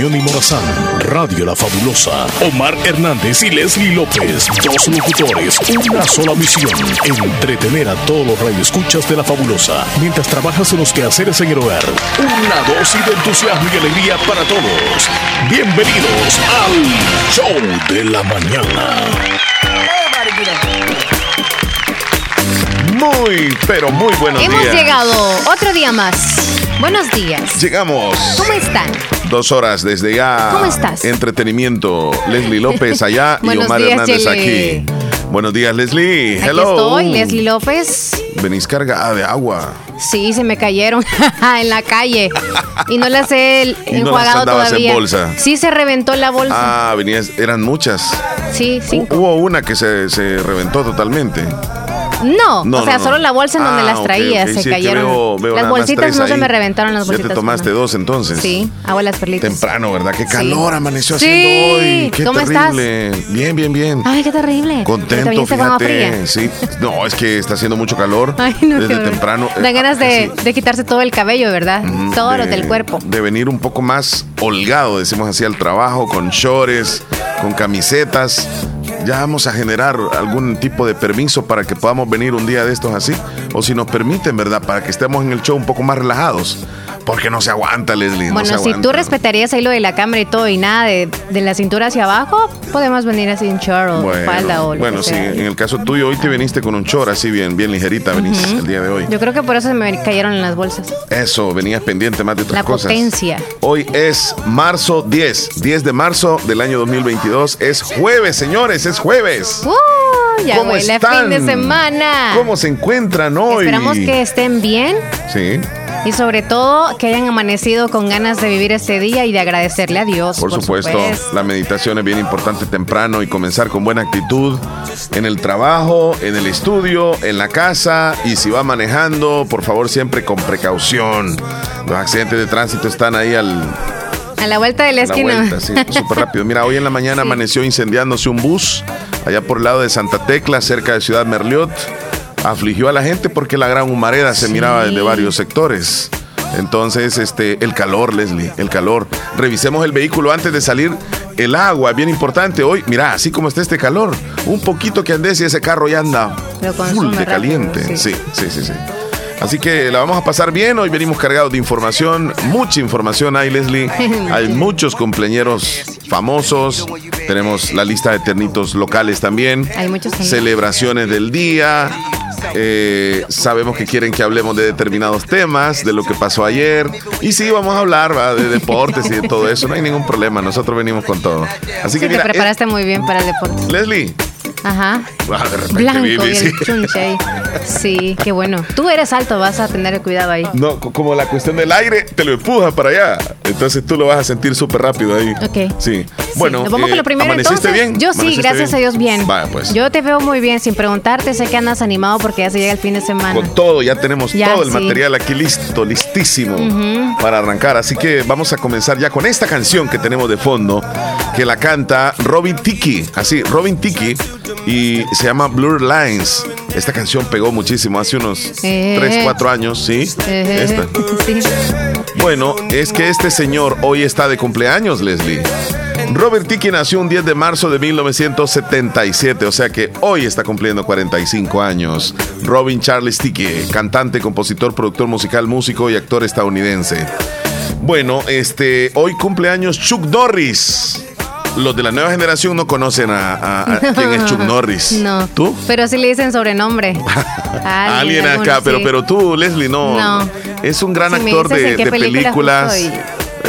Unión y Morazán, Radio La Fabulosa, Omar Hernández y Leslie López, dos locutores, una sola misión, entretener a todos los radioescuchas de La Fabulosa, mientras trabajas en los quehaceres en el hogar. Una dosis de entusiasmo y alegría para todos. Bienvenidos al Show de la Mañana. Muy, pero muy buenos Hemos días. llegado otro día más. Buenos días. Llegamos. ¿Cómo están? Dos horas desde ya. ¿Cómo estás? Entretenimiento. Leslie López allá y Buenos Omar días, Hernández aquí. Buenos días, Leslie. Aquí Hello. estoy, Leslie López. Venís cargada de agua. Sí, se me cayeron en la calle. Y no las he Y no las enjuagado andabas en todavía. bolsa. Sí, se reventó la bolsa. Ah, venías, eran muchas. sí, cinco. Hubo una que se, se reventó totalmente. No, No, o sea, no, no. solo la bolsa en donde Ah, las ok, traía se sí, cayeron. veo- veo las bolsitas no se me reventaron las Ya bolsitas. te tomaste dos entonces. Sí, hago las perlitas. Temprano, ¿verdad? Qué Sí. calor amaneció Sí. haciendo hoy. Qué ¿Cómo terrible. Bien, bien, bien. Ay, qué terrible. ¿Te Contento, fíjate. Sí. No, es que está haciendo mucho calor. Ay, Desde temprano. Eh, ganas de, sí. de quitarse todo el cabello, ¿verdad? Ujú, todo lo de- del cuerpo. De venir un poco más holgado, decimos así, al trabajo, con shorts, con camisetas. Ya vamos a generar algún tipo de permiso para que podamos venir un día de estos así. O si nos permiten, ¿verdad? Para que estemos en el show un poco más relajados. Porque no se aguanta, Leslie. no Bueno, si tú respetarías ahí lo de la cámara y todo y nada de, de la cintura hacia abajo, podemos venir así en short o Bueno, falda o lo bueno que sí, sea. en el caso tuyo, hoy te viniste con un short así bien, bien ligerita, venís el día de hoy. Yo creo que por eso se me cayeron en las bolsas. Eso, venías pendiente más de otras La cosas. potencia. Hoy es marzo 10, 10 de marzo del año 2022. Es jueves, señores, es jueves. ¡Uh! Ya ¿Cómo huele están? fin de semana. ¿Cómo se encuentran hoy? Esperamos que estén bien Sí, y sobre todo que hayan amanecido con ganas de vivir este día y de agradecerle a Dios. por, supuesto. La meditación es bien importante temprano y comenzar con buena actitud en el trabajo, en el estudio, en la casa y si va manejando, por favor siempre con precaución. Los accidentes de tránsito están ahí al, A la vuelta de la esquina. sí, súper rápido. Mira, hoy en la mañana Sí. amaneció incendiándose un bus allá por el lado de Santa Tecla, cerca de Ciudad Merliot. Afligió a la gente porque la gran humareda se Sí. miraba desde varios sectores. Entonces, este, el calor, Leslie, el calor. Revisemos el vehículo antes de salir. El agua, bien importante. Hoy, mira, así como está este calor, un poquito que andes y ese carro ya anda full de rápido, caliente. sí. sí, sí, sí. Sí. Así que la vamos a pasar bien. Hoy venimos cargados de información, mucha información hay, Leslie. Hay muchos cumpleañeros famosos. Tenemos la lista de ternitos locales también. Hay muchos. Celebraciones del día. Eh, sabemos que quieren que hablemos de determinados temas, de lo que pasó ayer. Y sí, vamos a hablar ¿va? de deportes y de todo eso. No hay ningún problema. Nosotros venimos con todo. Así Sí, que te mira, preparaste muy bien para el deporte. eh, Leslie. Ajá. ah, de repente Blanco y sí. el chunche ahí. Sí, qué bueno. Tú eres alto, vas a tener cuidado ahí. No, co- como la cuestión del aire te lo empuja para allá. Entonces tú lo vas a sentir súper rápido ahí. Ok. Sí. Bueno, Sí, vamos eh, con lo primero ¿amaneciste entonces. bien? Yo sí, ¿Amaneciste gracias bien? a Dios bien. Vaya, pues. Yo te veo muy bien, sin preguntarte, sé que andas animado porque ya se llega el fin de semana. Con todo, ya tenemos Ya, todo el sí. material aquí listo, listísimo para arrancar. Así que vamos a comenzar ya con esta canción que tenemos de fondo, que la canta Robin Tiki. Así, Robin Tiki. Y se llama Blur Lines. Esta canción pegó muchísimo hace unos Eh. 3, 4 años, ¿sí? Eh, Esta. sí. Bueno, es que este señor hoy está de cumpleaños, Leslie. Robert Tiki nació un 10 de marzo de 1977, o sea que hoy está cumpliendo 45 años. Robin Charles Tiki, cantante, compositor, productor musical, músico y actor estadounidense. Bueno, este, hoy cumpleaños Chuck Norris. Los de la nueva generación no conocen a, a- a quién es Chuck Norris. No. ¿Tú? Pero sí le dicen sobrenombre. A alguien acá, pero, sí. pero tú, Leslie, no. No. Es un gran Si actor de, de película películas.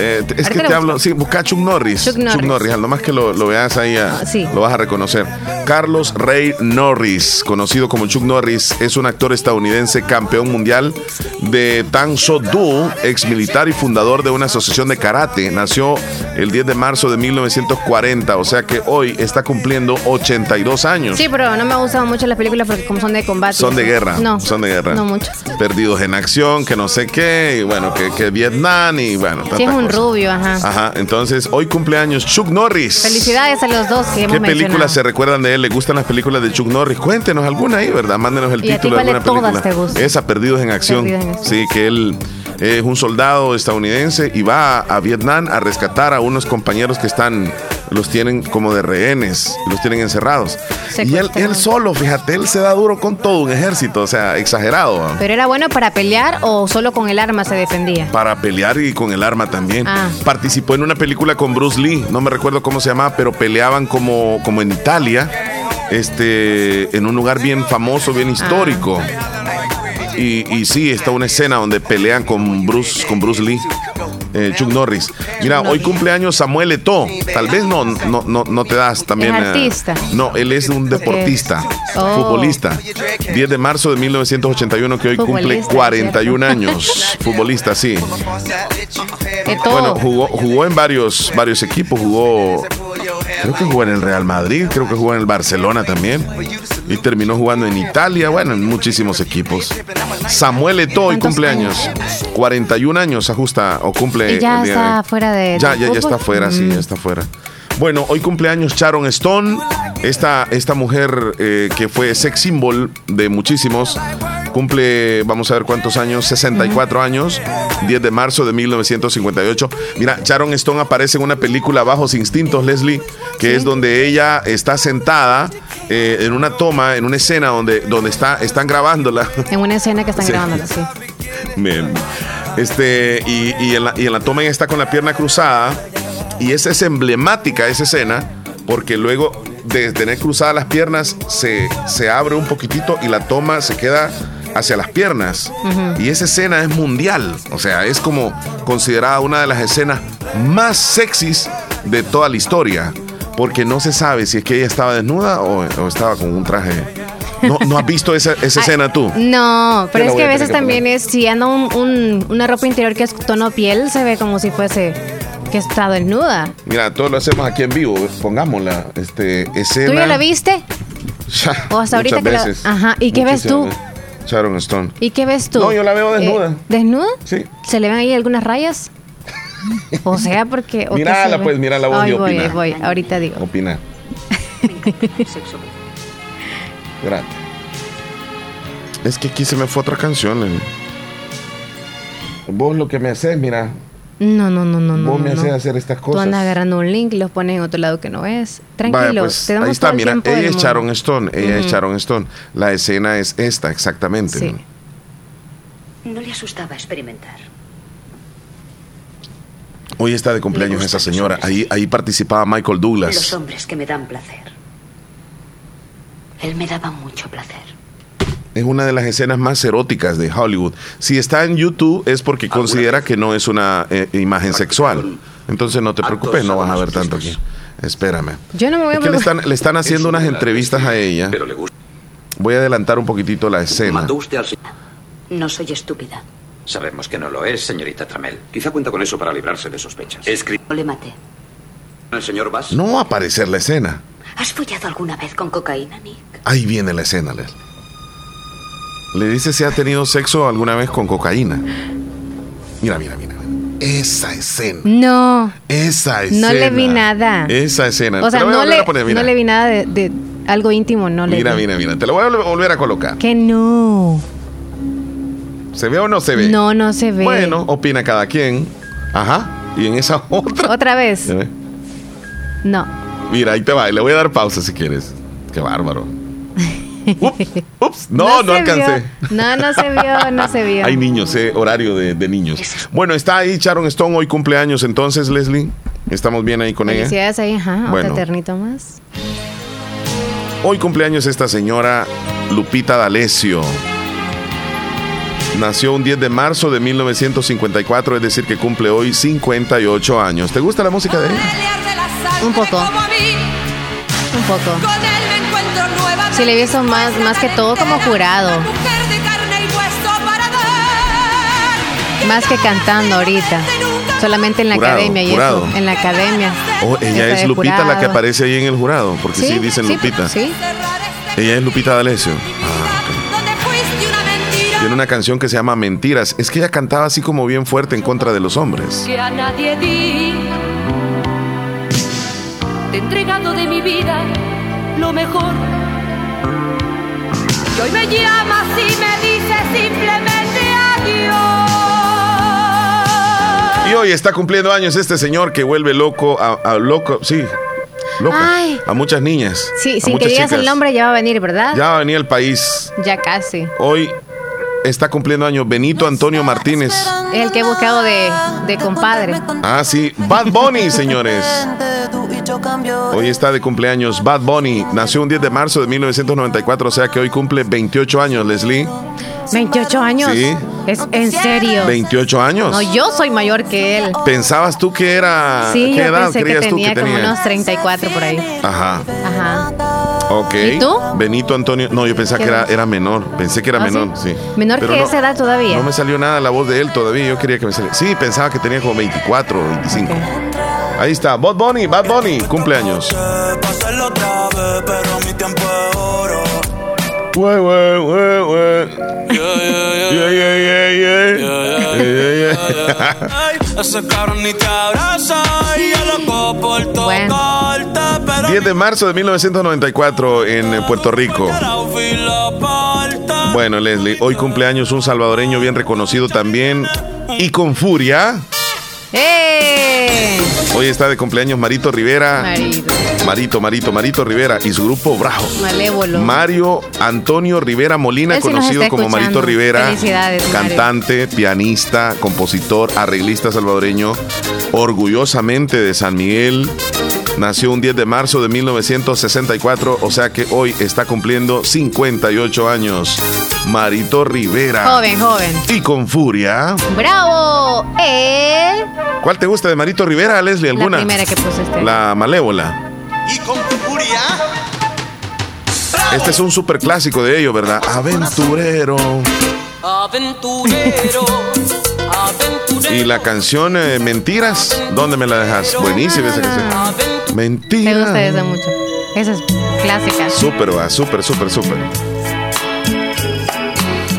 Eh, es que te lo hablo, sí, busca Chuck Norris. Chuck Norris. al nomás que lo, lo veas ahí, ah, Sí. lo vas a reconocer. Carlos Ray Norris, conocido como Chuck Norris, es un actor estadounidense campeón mundial de Tang So Do, ex militar y fundador de una asociación de karate. Nació el 10 de marzo de 1940, o sea que hoy está cumpliendo 82 años. Sí, pero no me han gustado mucho las películas porque como son de combate. Son de guerra. No. Son de guerra. No mucho. Perdidos en acción, que no sé qué, y bueno, que, que Vietnam, y bueno, Sí, es un rubio, ajá. Ajá, entonces hoy cumpleaños Chuck Norris. Felicidades a los dos que hemos ¿Qué películas se recuerdan de él? ¿Le gustan las películas de Chuck Norris? Cuéntenos alguna ahí, ¿verdad? Mándenos el ¿Y a ti título de alguna película. todas te gusta? Esa, Perdidos en Acción. Perdidos en Acción. Sí, que él Es un soldado estadounidense y va a, Vietnam a rescatar a unos compañeros que están, los tienen como de rehenes, los tienen encerrados. Y él, él, solo, fíjate, él se da duro con todo un ejército, o sea, exagerado. ¿Pero era bueno para pelear o solo con el arma se defendía? Para pelear y con el arma también. Ah. Participó en una película con Bruce Lee, no me recuerdo cómo se llamaba, pero peleaban como, como en Italia, este, en un lugar bien famoso, bien histórico. Ah. Y, y, sí, está una escena donde pelean con Bruce, con Bruce Lee. Eh, Chuck Norris. Mira, hoy cumpleaños Samuel Eto'o. Tal vez no, no, no, no te das también. ¿Es artista? no, él es un deportista, oh. futbolista. 10 de marzo de 1981 que hoy cumple 41 años. futbolista, sí. Bueno, jugó, jugó en varios, varios equipos. Jugó, creo que jugó en el Real Madrid, creo que jugó en el Barcelona también. Y terminó jugando en Italia, bueno, en muchísimos equipos. Samuel Eto'o cumpleaños. 41 años ajusta o cumple. ya está fuera de. Ya, ya, ya está fuera, sí, ya está fuera. Bueno, hoy cumpleaños Sharon Stone, esta, esta mujer eh, que fue sex symbol de muchísimos. Cumple, vamos a ver cuántos años, 64 años, 10 de marzo de 1958. Mira, Sharon Stone aparece en una película Bajos Instintos, Leslie, que es donde ella está sentada eh, en una toma, en una escena donde, donde está, están grabándola. En una escena que están grabándola, sí. Este, y, y, en la, y en la toma ella está con la pierna cruzada y esa es emblemática esa escena, porque luego de tener cruzadas las piernas, se, se abre un poquitito y la toma se queda hacia las piernas. Y esa escena es mundial. O sea, es como considerada una de las escenas más sexys de toda la historia. Porque no se sabe si es que ella estaba desnuda o, estaba con un traje. ¿No, has visto esa, escena tú? No, pero es que a veces también es, si anda un, una ropa interior que es tono piel, se ve como si fuese que está desnuda. Mira, todo lo hacemos aquí en vivo. Pongámosla. Este, escena. ¿Tú ya la viste? o hasta ahorita que la... Ajá. ¿Y qué ves tú? Sharon Stone. ¿Y qué ves tú? No, yo la veo desnuda. Eh, ¿Desnuda? Sí. ¿Se le ven ahí algunas rayas? o sea, porque. Mírala, pues, mira la voz y voy, voy, ahorita digo. Opina. Gracias. Es que aquí se me fue otra canción. Vos lo que me haces, mira, no, no, no, no. Vos me haces hacer estas cosas. Tú andas agarrando un link y los pones en otro lado que no ves. Tranquilo, pues, ahí está, mira, ella es Sharon Stone, ella es Sharon Stone. La escena es esta, exactamente. Sí. No le asustaba experimentar. Hoy está de cumpleaños esa señora. Ahí, ahí participaba Michael Douglas. Los hombres que me dan placer. Él me daba mucho placer. Es una de las escenas más eróticas de Hollywood. Si está en YouTube es porque considera que no es una eh, imagen sexual. Entonces no te preocupes, no vas a ver tanto aquí. Espérame. Yo no me voy a le están, le están haciendo unas entrevistas a ella. Voy a adelantar un poquitito la escena. No soy estúpida. Sabemos que no lo es, señorita Tramel. Quizá cuenta con eso para librarse de sospechas. No le maté. ¿El señor Bass? No va a aparecer la escena. ¿Has follado alguna vez con cocaína, Nick? Ahí viene la escena, Leslie. Le dice si ha tenido sexo alguna vez con cocaína. Mira, mira, mira. Esa escena. No. Esa escena. No le vi nada. Esa escena. O sea, no, le, no le vi nada de, algo íntimo, no le Mira, mira, mira. Te lo voy a volver a colocar. Que no. ¿Se ve o no se ve? No, no se ve. Bueno, opina cada quien. Ajá. Y en esa otra. Otra vez. No. Mira, ahí te va. Le voy a dar pausa si quieres. Qué bárbaro. Ups, no, no, alcancé. No, no se vio, no se vio. Hay niños, eh, horario de, niños. Bueno, está ahí Sharon Stone, hoy cumpleaños entonces, Leslie. Estamos bien ahí con ella. Felicidades ahí, ajá, bueno. eternito más. Hoy cumpleaños esta señora Lupita D'Alessio. Nació un 10 de marzo de 1954, es decir, que cumple hoy 58 años. ¿Te gusta la música de ella? Un poco. Un poco. Sí, le he visto más, más que todo como jurado. Más que cantando ahorita. Solamente en la academia y eso. En la academia. Oh, ella es Lupita la que aparece ahí en el jurado. Porque sí, dicen Lupita. Sí. Ella es Lupita D'Alessio. Ah, Tiene una canción que se llama Mentiras. Es que ella cantaba así como bien fuerte en contra de los hombres. Que a nadie di. Te he entregado de mi vida lo mejor y hoy me llamas y me dices simplemente adiós. Y hoy está cumpliendo años este señor que vuelve loco a, loco, sí, loco, a muchas niñas. Sí, sin que digas el nombre ya va a venir, ¿verdad? Ya va a venir al país. Ya casi. Hoy está cumpliendo años Benito Antonio Martínez. El que he buscado de, de compadre. Ah, sí. Bad Bunny, señores. Hoy está de cumpleaños Bad Bunny. Nació un 10 de marzo de 1994, o sea que hoy cumple 28 años, Leslie. 28 años. Sí. Es en serio. 28 años. No, yo soy mayor que él. ¿Pensabas tú que era Sí, ¿qué yo edad pensé que tenía como unos 34 por ahí. Ajá. Ajá. Ok. ¿Y tú? Benito Antonio. No, yo pensaba que era, era menor. Pensé que era ¿Ah, menor, sí. Menor que esa edad todavía. No me salió nada la voz de él todavía. Yo quería que me saliera. Sí, pensaba que tenía como 24 o 25. Ahí está, Bad Bunny, Bad Bunny, cumpleaños. Bueno. 10 de marzo de 1994 en eh, Puerto Rico. Bueno, Leslie, hoy cumpleaños un salvadoreño bien reconocido también y con furia. ¡Eh! Hoy está de cumpleaños Marito Rivera. Marito. Marito, Marito, Marito Rivera y su grupo Bravo. Malévolo. Mario Antonio Rivera Molina, conocido como Marito Rivera. Felicidades. Cantante, pianista, compositor, arreglista salvadoreño. Orgullosamente de San Miguel. Nació un 10 de marzo de 1964, o sea que hoy está cumpliendo 58 años. Marito Rivera. Joven, joven. Y con furia. ¡Bravo! ¿Eh? ¿Cuál te gusta de Marito Rivera, Leslie? ¿Alguna? La primera que pusiste. La malévola. Y con furia. Este es un super clásico de ellos, ¿verdad? Aventurero. Aventurero. Aventurero. Y la canción eh, Mentiras, ¿dónde me la dejas? Buenísima esa canción. Mentiras. Me gusta esa mucho. Esa es clásica. Súper, va, súper, súper, súper.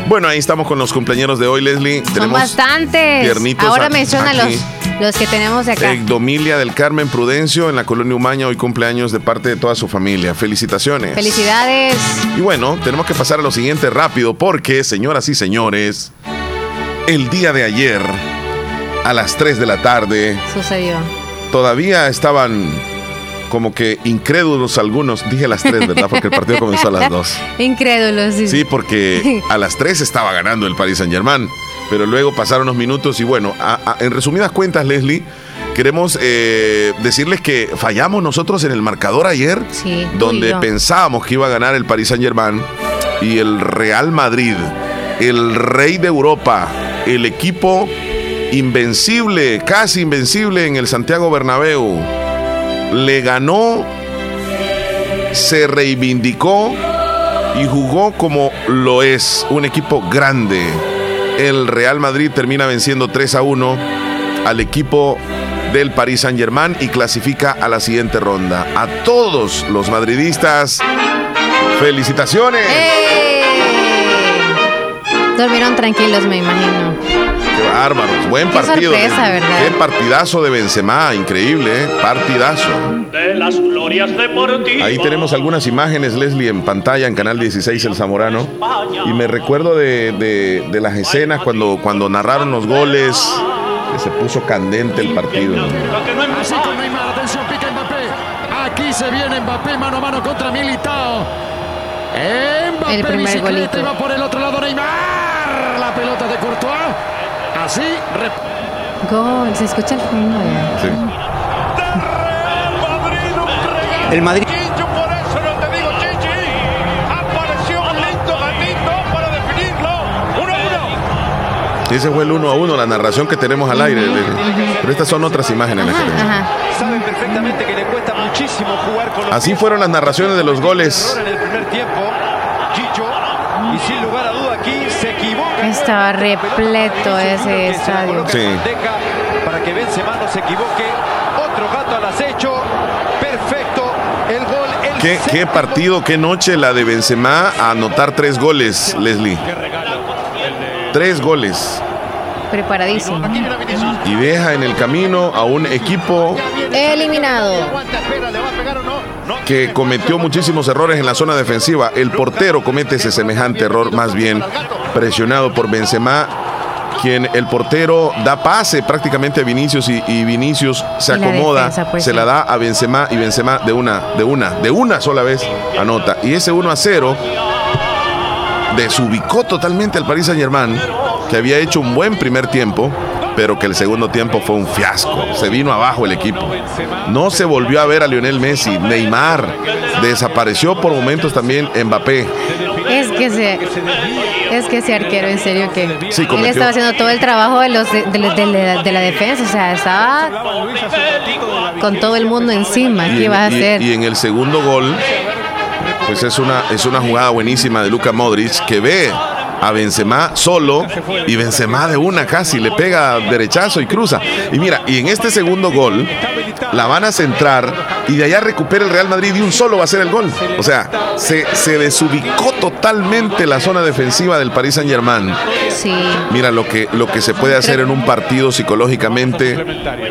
Bueno, ahí estamos con los cumpleaños de hoy, Leslie. Son bastantes. Ahora menciona los, los que tenemos acá. Domilia del Carmen Prudencio en la colonia Umaña, hoy cumpleaños de parte de toda su familia. Felicitaciones. Felicidades. Y bueno, tenemos que pasar a lo siguiente rápido porque, señoras y señores, el día de ayer, a las 3 de la tarde, sucedió. Todavía estaban como que incrédulos algunos. Dije a las 3, ¿verdad? Porque el partido comenzó a las 2. incrédulos, sí. Sí, porque a las 3 estaba ganando el Paris Saint-Germain. Pero luego pasaron unos minutos y bueno, en resumidas cuentas, Leslie, queremos eh, decirles que fallamos nosotros en el marcador ayer, sí, donde pensábamos que iba a ganar el Paris Saint-Germain y el Real Madrid, el rey de Europa, el equipo invencible, casi invencible en el Santiago Bernabéu le ganó, se reivindicó y jugó como lo es, un equipo grande. El Real Madrid termina venciendo 3 a 1 al equipo del Paris Saint Germain y clasifica a la siguiente ronda. A todos los madridistas, felicitaciones. ¡Eh! Dormieron tranquilos, me imagino. Qué bárbaros. Buen partido. Qué partidazo de Benzema. Increíble, ¿eh? Partidazo. De las glorias deportivas. Ahí tenemos algunas imágenes, Leslie, en pantalla en Canal 16 El Zamorano. Y me recuerdo de, las escenas cuando, cuando narraron los goles. Que se puso candente el partido. Aquí se viene Mbappé mano a mano contra Militao. Mbappé el primer golito. va por el otro lado Neymar. La pelota de Courtois. Así. Gol, se escucha el fondo. Sí. El Madrid. Por eso no te digo, Chichi. Apareció un lindo gatito para definirlo. 1 a 1. Ese fue el 1 a 1, la narración que tenemos al aire. Pero estas son otras imágenes. Las que tenemos. Saben perfectamente que le cuesta muchísimo jugar con los Así fueron las narraciones de los goles. En el primer tiempo, Chicho, y sin lugar a duda aquí se equivoca. Estaba repleto ese estadio. Sí. Para que Benzema no se equivoque. Otro gato al acecho. Perfecto. El gol. El ¿Qué, qué partido, qué noche la de Benzema a anotar tres goles, Leslie. Tres goles. Preparadísimo. Y deja en el camino a un equipo eliminado que cometió muchísimos errores en la zona defensiva. El portero comete ese semejante error, más bien presionado por Benzema. quien el portero da pase prácticamente a Vinicius y, y Vinicius se Y la acomoda, defensa, pues, se la da a Benzema y Benzema de una, de una, de una sola vez anota. Y ese 1 a 0 desubicó totalmente al Paris Saint Germain, que había hecho un buen primer tiempo, pero que el segundo tiempo fue un fiasco. Se vino abajo el equipo. No se volvió a ver a Lionel Messi, Neymar, desapareció por momentos también Mbappé. Es que ese, es que ese arquero, en serio, que Sí, él estaba haciendo todo el trabajo de, los de, de los- de la, de la defensa, o sea, estaba con todo el mundo encima. ¿Qué en- iba a y- y en el segundo gol, pues es una, es una jugada buenísima de Luka Modric que ve a Benzema solo y Benzema de una casi le pega derechazo y cruza. Y mira, y en este segundo gol la van a centrar y de allá recupera el Real Madrid y un solo va a ser el gol. O sea, se, se desubicó totalmente la zona defensiva del Paris Saint Germain. Sí. Mira lo que, lo que se puede hacer en un partido psicológicamente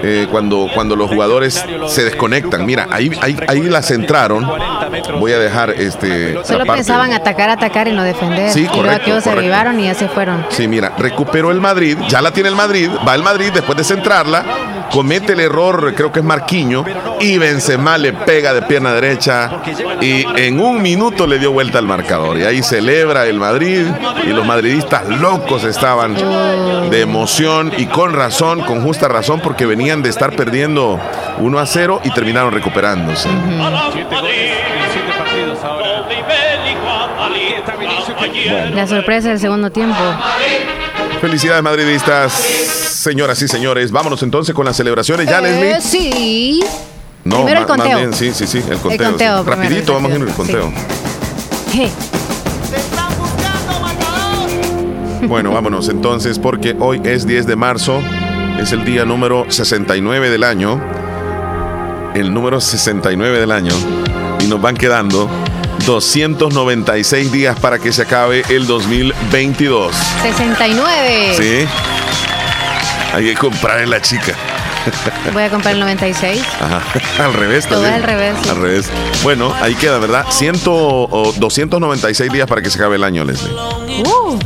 eh, cuando, cuando los jugadores se desconectan. Mira, ahí, ahí, ahí la centraron. Voy a dejar este. Solo pensaban atacar, atacar y no defender. Sí, y luego correcto, aquellos se correcto. avivaron y ya se fueron. Sí, mira, recuperó el Madrid, ya la tiene el Madrid, va el Madrid después de centrarla, comete el error, creo que es Marquiño, y Benzema le pega de pierna derecha y en un minuto le dio vuelta al marcador. Y ahí celebra el Madrid y los madridistas locos estaban de emoción y con razón, con justa razón, porque venían de estar perdiendo 1 a 0 y terminaron recuperándose. La sorpresa del segundo tiempo. Felicidades madridistas, señoras y señores. Vámonos entonces con las celebraciones. Ya, Eh, Leslie. sí. No, Primero el más conteo. bien, sí, sí, sí, el conteo. conteo sí. primero, Rapidito, el vamos a ir al conteo. Bueno, vámonos entonces porque hoy es 10 de marzo, es el día número 69 del año, el número 69 del año, y nos van quedando 296 días para que se acabe el 2022. 69. ¿Sí? Hay que comprar en la chica. Voy a comprar el 96. Ajá. Al revés Todo al revés, sí. Al revés. Bueno, ahí queda, ¿verdad? 100 o 296 días para que se acabe el año, Leslie. Uh.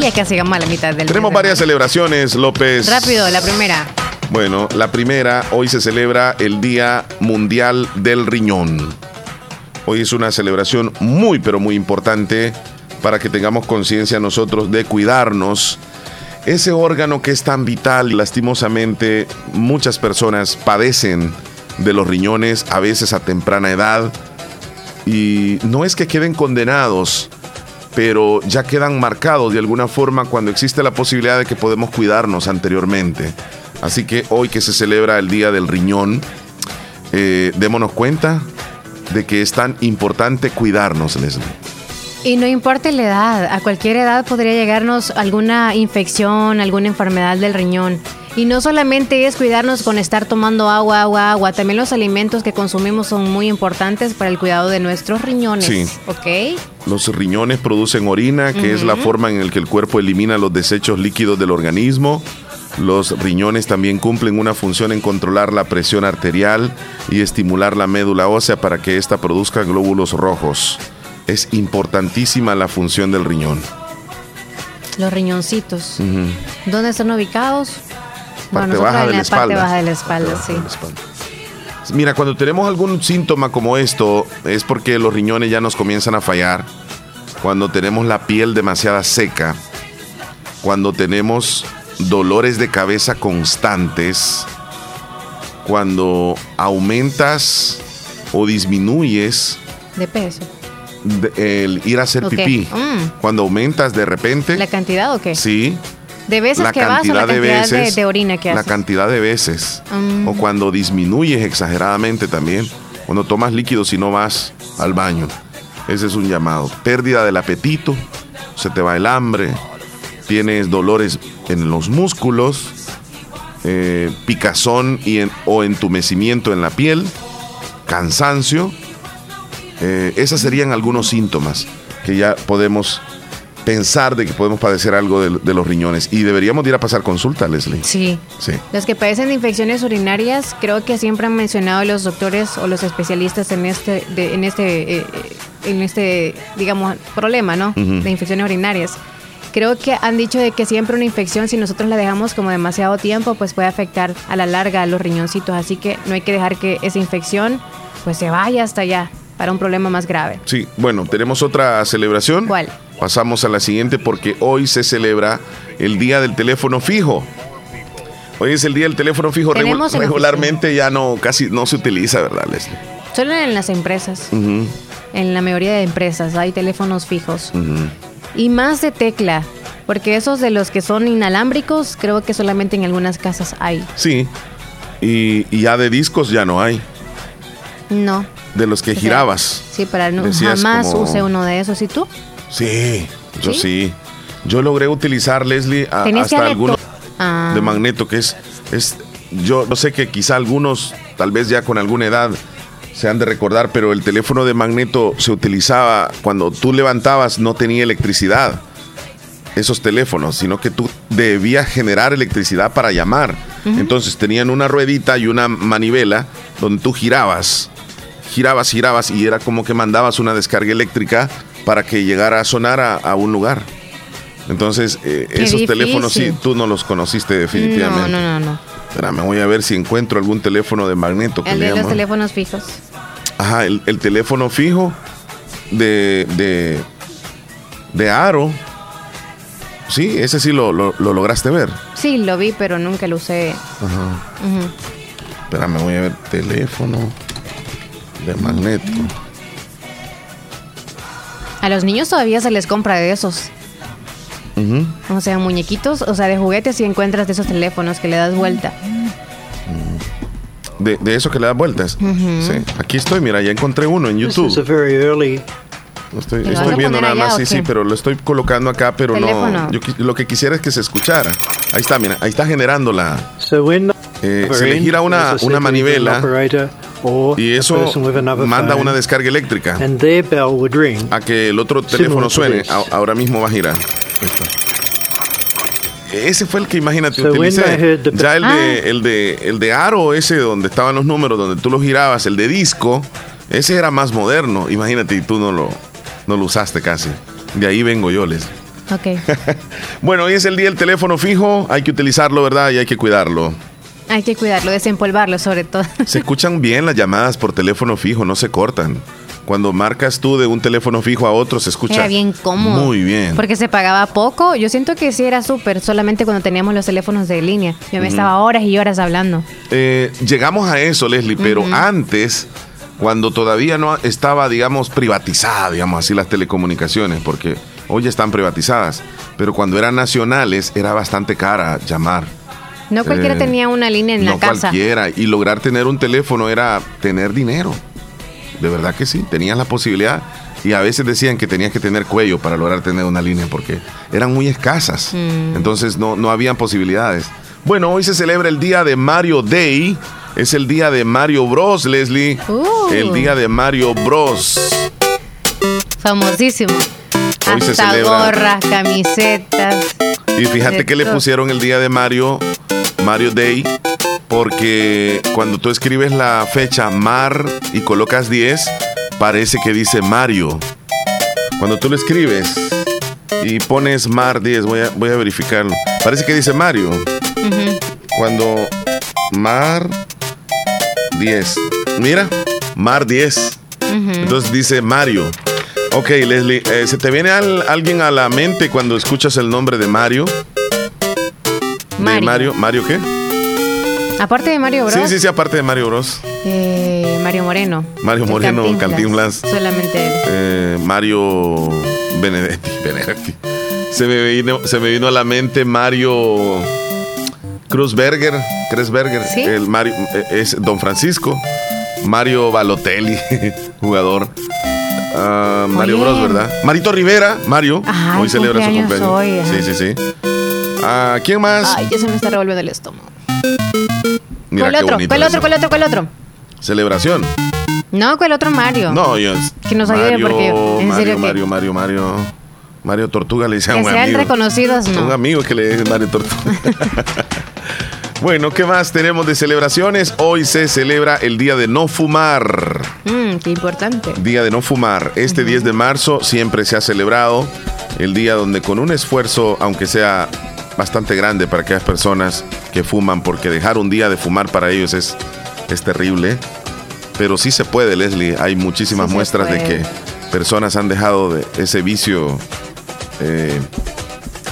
Ya casi llegamos a la mitad del Tenemos mes. varias celebraciones, López. Rápido, la primera. Bueno, la primera, hoy se celebra el Día Mundial del Riñón. Hoy es una celebración muy, pero muy importante para que tengamos conciencia nosotros de cuidarnos. Ese órgano que es tan vital, lastimosamente, muchas personas padecen de los riñones, a veces a temprana edad, y no es que queden condenados, pero ya quedan marcados de alguna forma cuando existe la posibilidad de que podemos cuidarnos anteriormente. Así que hoy que se celebra el Día del Riñón, eh, démonos cuenta de que es tan importante cuidarnos, Leslie. Y no importa la edad, a cualquier edad podría llegarnos alguna infección, alguna enfermedad del riñón. Y no solamente es cuidarnos con estar tomando agua, agua, agua, también los alimentos que consumimos son muy importantes para el cuidado de nuestros riñones. Sí. ¿Ok? Los riñones producen orina, que es la forma en la que el cuerpo elimina los desechos líquidos del organismo. Los riñones también cumplen una función en controlar la presión arterial y estimular la médula ósea para que ésta produzca glóbulos rojos. Es importantísima la función del riñón. Los riñoncitos. ¿Dónde están ubicados? Parte nosotros baja de la la parte espalda. baja de la espalda, sí. de la espalda. Mira, cuando tenemos algún síntoma como esto, es porque los riñones ya nos comienzan a fallar. Cuando tenemos la piel demasiada seca. Cuando tenemos dolores de cabeza constantes. Cuando aumentas o disminuyes De peso. de- el ir a hacer pipí. Mm. Cuando aumentas de repente. ¿La cantidad o qué? Sí. ¿De veces la que vas o la cantidad de cantidad veces. de orina que La haces? cantidad de veces. Mm. O cuando disminuyes exageradamente también. Cuando tomas líquidos y no vas al baño. Ese es un llamado. Pérdida del apetito. Se te va el hambre. Tienes dolores en los músculos. eh, picazón y en- o entumecimiento en la piel. Cansancio. Eh, esos serían algunos síntomas que ya podemos pensar de que podemos padecer algo de, de los riñones. Y deberíamos de ir a pasar consulta, Leslie. Sí. Sí. Los que padecen de infecciones urinarias, creo que siempre han mencionado los doctores o los especialistas en este, de- en este, eh, eh, en este, digamos, problema, ¿no? De infecciones urinarias. Creo que han dicho de que siempre una infección, si nosotros la dejamos como demasiado tiempo, pues puede afectar a la larga a los riñoncitos. Así que no hay que dejar que esa infección pues se vaya hasta allá para un problema más grave. Sí, bueno, tenemos otra celebración. ¿Cuál? Pasamos a la siguiente porque hoy se celebra el Día del Teléfono Fijo. Hoy es el Día del Teléfono Fijo. Tenemos regularmente ya no, casi no se utiliza, ¿verdad, Leslie? Solo en las empresas, en la mayoría de empresas hay teléfonos fijos. ujú. Y más de tecla, porque esos de los que son inalámbricos, creo que solamente en algunas casas hay. Sí. Y, y ya de discos ya no hay. No. De los que sea, girabas. Sí, para no, jamás como- usé uno de esos. ¿Y tú? Sí, yo ¿Sí? sí. Yo logré utilizar, Leslie, a- hasta algunos Ah. de magneto, que es, es. Yo no sé que quizá algunos, tal vez ya con alguna edad, se han de recordar, pero el teléfono de magneto se utilizaba cuando tú levantabas, no tenía electricidad. Esos teléfonos, sino que tú debías generar electricidad para llamar. Entonces tenían una ruedita y una manivela donde tú girabas, girabas, girabas y era como que mandabas una descarga eléctrica para que llegara a sonar a, a un lugar. Entonces, eh, esos teléfonos sí, tú no los conociste definitivamente. No, no, no, no. Espérame, voy a ver si encuentro algún teléfono de magneto que El le de los teléfonos fijos. Ajá, el, el teléfono fijo de, de, de Aro. Sí, ese sí lo, lo- lo lograste ver. Sí, lo vi, pero nunca lo usé. Ajá. Ujú. Espérame, voy a ver teléfono de magneto. A los niños todavía se les compra de esos. Ujú. O sea, muñequitos, o sea, de juguetes y encuentras de esos teléfonos que le das vuelta. de, de eso que le das vueltas. Sí. Aquí estoy, mira, ya encontré uno en This YouTube. is a very early Lo estoy, ¿Lo vas estoy a viendo nada allá más, sí, sí, pero lo estoy colocando acá, pero Teléfono. no. Yo lo que quisiera es que se escuchara. Ahí está, mira, ahí está generando la. So when Eh, se le gira una, una manivela y eso manda phone, una descarga eléctrica and their bell would ring. a que el otro teléfono suene. ahora mismo va a girar. Ese fue el que imagínate So utilicé. the- Ya el de, Ah. el de el de Aro, ese donde estaban los números, donde tú los girabas, el de disco, ese era más moderno. Imagínate, y tú no lo, no lo usaste casi. De ahí vengo yo, les. Ok. Bueno, hoy es el día del teléfono fijo, hay que utilizarlo, ¿verdad? Y hay que cuidarlo. Hay que cuidarlo, desempolvarlo sobre todo. Se escuchan bien las llamadas por teléfono fijo, no se cortan. Cuando marcas tú de un teléfono fijo a otro, se escucha Era bien cómodo. muy bien. Porque se pagaba poco. Yo siento que sí era súper, solamente cuando teníamos los teléfonos de línea. Yo me estaba horas y horas hablando. Eh, llegamos a eso, Leslie, pero antes, cuando todavía no estaba, digamos, privatizada, digamos así, las telecomunicaciones, porque hoy están privatizadas, pero cuando eran nacionales era bastante cara llamar. No cualquiera Eh, tenía una línea en no la casa. cualquiera. Y lograr tener un teléfono era tener dinero. De verdad que sí, tenías la posibilidad. Y a veces decían que tenías que tener cuello para lograr tener una línea porque eran muy escasas. Mm. Entonces no, no habían posibilidades. Bueno, hoy se celebra el día de Mario Day. Es el día de Mario Bros, Leslie. Uh. El día de Mario Bros. Famosísimo. Hoy se Hasta celebra. gorras, camisetas. Y fíjate que le pusieron el día de Mario, Mario Day, porque cuando tú escribes la fecha Mar y colocas 10, parece que dice Mario. Cuando tú lo escribes y pones Mar 10, voy a, voy a verificarlo. Parece que dice Mario. Cuando Mar 10. Mira, Mar 10. Entonces dice Mario. Ok, Leslie, eh, ¿se te viene al- alguien a la mente cuando escuchas el nombre de Mario? ¿De Mario. Mario? ¿Mario qué? Aparte de Mario Bros. Sí, sí, sí, aparte de Mario Bros. eh, Mario Moreno. Mario El Moreno, Cantinflas. Solamente él. Eh, Mario Benedetti. Benedetti. Se me, vino, se me vino a la mente Mario Cruzberger. Cruzberger. ¿Sí? El Mario, eh, es Don Francisco. Mario Balotelli, jugador. Ah, Mario Oye. Bros, ¿verdad? Marito Rivera, Mario. Ay, hoy celebra su cumpleaños hoy, sí, ajá. sí, sí. Ah, ¿Quién más? Ay, ya se me está revolviendo el estómago. Mira ¿Cuál qué otro? bonito ¿Cuál eso. otro? ¿Cuál otro? ¿Cuál otro? Celebración. No, ¿cuál otro Mario? No, yo. Que nos ayude Mario, porque, en Mario, serio que- Mario, Mario, Mario. Mario Tortuga le dice a Que un sean amigo. reconocidos, no. Un amigo que le dice Mario Tortuga. Bueno, ¿qué más tenemos de celebraciones? Hoy se celebra el Día de No Fumar. Mm, qué importante. Día de No Fumar. Este 10 de marzo siempre se ha celebrado el día donde con un esfuerzo, aunque sea bastante grande para aquellas personas que fuman, porque dejar un día de fumar para ellos es, es terrible. Pero sí se puede, Leslie. Hay muchísimas Sí muestras de que personas han dejado de ese vicio eh,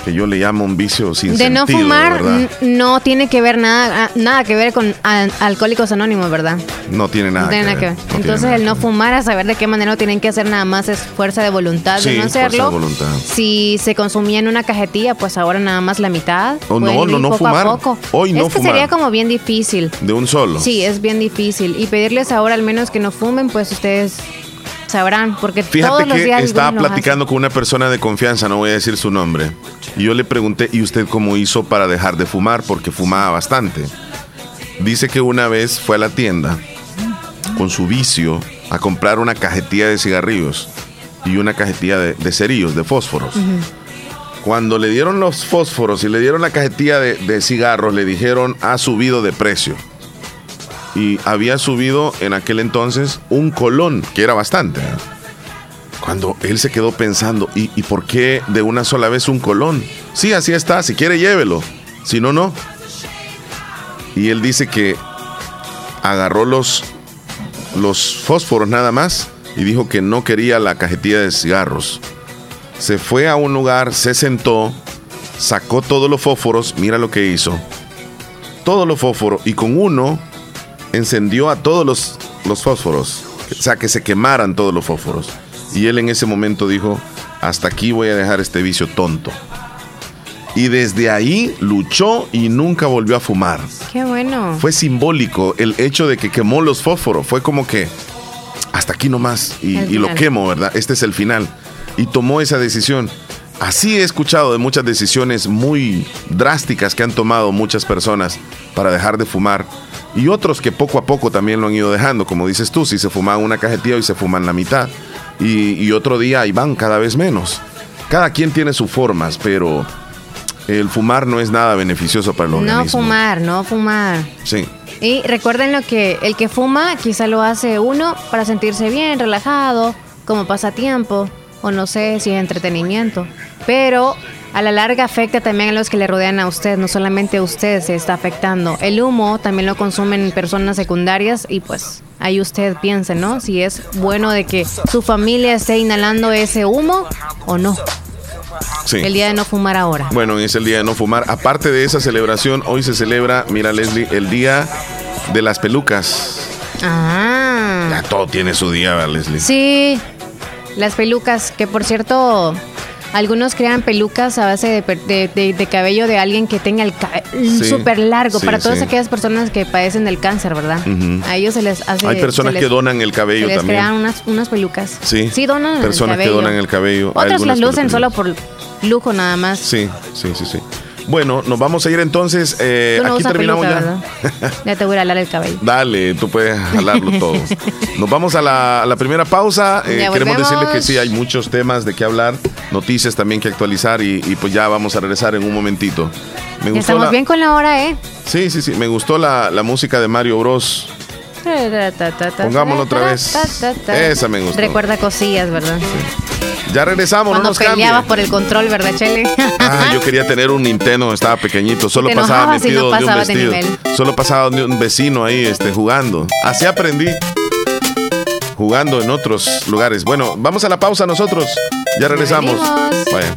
que yo le llamo un vicio sin De no sentido, fumar ¿verdad? n- no tiene que ver nada, nada que ver con al- alcohólicos anónimos, ¿verdad? No tiene nada no tiene que nada que ver. no Entonces el no fumar, a saber de qué manera lo tienen que hacer nada más es fuerza de voluntad Sí, de no fuerza de hacerlo. voluntad. Si se consumía en una cajetilla, pues ahora nada más la mitad. O no, no, no poco fumar. A poco. Hoy no es que fumar. sería como bien difícil. De un solo. Sí, es bien difícil. Y pedirles ahora al menos que no fumen, pues ustedes sabrán, porque Fíjate todos los que estaba platicando con una persona de confianza, no voy a decir su nombre, y yo le pregunté, ¿y usted cómo hizo para dejar de fumar? Porque fumaba bastante. Dice que una vez fue a la tienda con su vicio a comprar una cajetilla de cigarrillos y una cajetilla de, de cerillos, de fósforos. Cuando le dieron los fósforos y le dieron la cajetilla de, de cigarros, le dijeron, ha subido de precio. Y había subido en aquel entonces un colón, que era bastante. Cuando él se quedó pensando, ¿y, y por qué de una sola vez un colón? Sí, así está, si quiere llévelo, si no, no. Y él dice que agarró los, los fósforos nada más y dijo que no quería la cajetilla de cigarros. Se fue a un lugar, se sentó, sacó todos los fósforos, mira lo que hizo. Todos los fósforos y con uno encendió a todos los, los fósforos. O sea, que se quemaran todos los fósforos. Y él en ese momento dijo, hasta aquí voy a dejar este vicio tonto. Y desde ahí luchó y nunca volvió a fumar. Qué bueno. Fue simbólico el hecho de que quemó los fósforos. Fue como que hasta aquí nomás y, y lo quemo, ¿verdad? Este es el final. Y tomó esa decisión. Así he escuchado de muchas decisiones muy drásticas que han tomado muchas personas para dejar de fumar. Y otros que poco a poco también lo han ido dejando. Como dices tú, si se fumaban una cajetilla y se fuman la mitad. Y, y otro día ahí van cada vez menos. Cada quien tiene sus formas, pero el fumar no es nada beneficioso para el No organismo. fumar, no fumar. Sí. Y recuerden lo que el que fuma quizá lo hace uno para sentirse bien, relajado, como pasatiempo, o no sé si es entretenimiento. Pero a la larga afecta también a los que le rodean a usted, no solamente a usted se está afectando. El humo también lo consumen personas secundarias y pues ahí usted piense, ¿no? Si es bueno de que su familia esté inhalando ese humo o no. Sí. El día de no fumar ahora. Bueno, es el día de no fumar. Aparte de esa celebración, hoy se celebra, mira Leslie, el día de las pelucas. Ah. Ya todo tiene su día, ¿verdad, Leslie. Sí, las pelucas, que por cierto, algunos crean pelucas a base de, de- de- de cabello de alguien que tenga el cabello Sí, súper largo, sí, para todas sí. aquellas personas que padecen del cáncer, ¿verdad? A ellos se les hace... Hay personas que donan el cabello se les también. crean unas, unas pelucas. Sí. Sí, donan Personas el que cabello. donan el cabello. Otros las lucen solo por lujo nada más. Sí, sí, sí, sí. Bueno, nos vamos a ir entonces. eh, no aquí terminamos peluca, ya. Ya te voy a alar el cabello. Dale, tú puedes jalarlo todo. Nos vamos a la, a la primera pausa. Eh, queremos decirles que sí, hay muchos temas de qué hablar, noticias también que actualizar y, y pues ya vamos a regresar en un momentito. Me gustó estamos la- bien con la hora, ¿eh? Sí, sí, sí. Me gustó la, la música de Mario Bros. Pongámoslo otra vez. Esa me gustó. Recuerda cosillas, ¿verdad? Ya regresamos, Cuando no nos peleabas por el control, ¿verdad, Chele? Ah, yo quería tener un Nintendo, estaba pequeñito, solo pasaba metido no donde un de vestido. Solo pasaba donde un vecino ahí este, jugando. Así aprendí. Jugando en otros lugares. Bueno, vamos a la pausa nosotros. Ya regresamos. Vaya.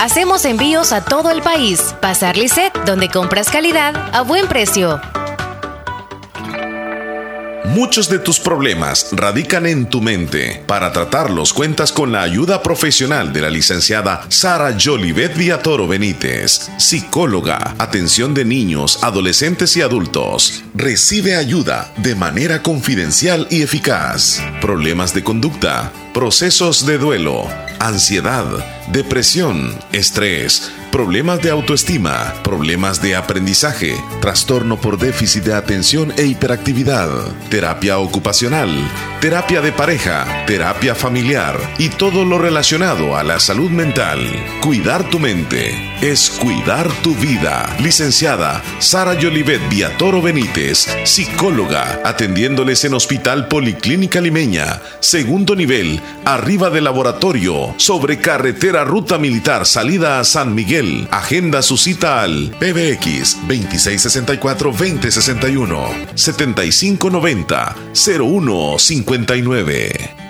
Hacemos envíos a todo el país. Pasar Lisset, donde compras calidad a buen precio. Muchos de tus problemas radican en tu mente. Para tratarlos cuentas con la ayuda profesional de la licenciada Sara Jolivet Viatoro Benítez, psicóloga, atención de niños, adolescentes y adultos. Recibe ayuda de manera confidencial y eficaz. Problemas de conducta, procesos de duelo, ansiedad, depresión, estrés, problemas de autoestima, problemas de aprendizaje, trastorno por déficit de atención e hiperactividad, terapia ocupacional, terapia de pareja, terapia familiar y todo lo relacionado a la salud mental. Cuidar tu mente es cuidar tu vida. Licenciada Sara Yolivet Viatoro Benítez, psicóloga, atendiéndoles en Hospital Policlínica Limeña, segundo nivel, arriba del laboratorio, sobre carretera Ruta Militar, salida a San Miguel. Agenda su cita al PBX 2664-2061 7590-0159.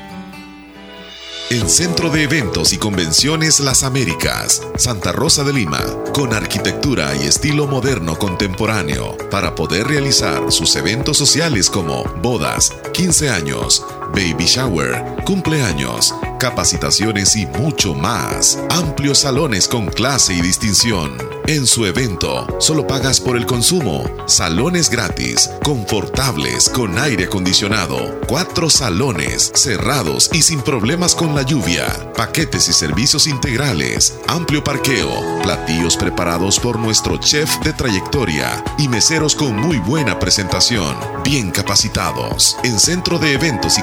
El Centro de Eventos y Convenciones Las Américas, Santa Rosa de Lima, con arquitectura y estilo moderno contemporáneo, para poder realizar sus eventos sociales como bodas, 15 años, baby shower, cumpleaños, capacitaciones y mucho más. Amplios salones con clase y distinción. En su evento, solo pagas por el consumo. Salones gratis, confortables, con aire acondicionado. Cuatro salones, cerrados y sin problemas con la lluvia. Paquetes y servicios integrales. Amplio parqueo. Platillos preparados por nuestro chef de trayectoria. Y meseros con muy buena presentación. Bien capacitados. En Centro de Eventos y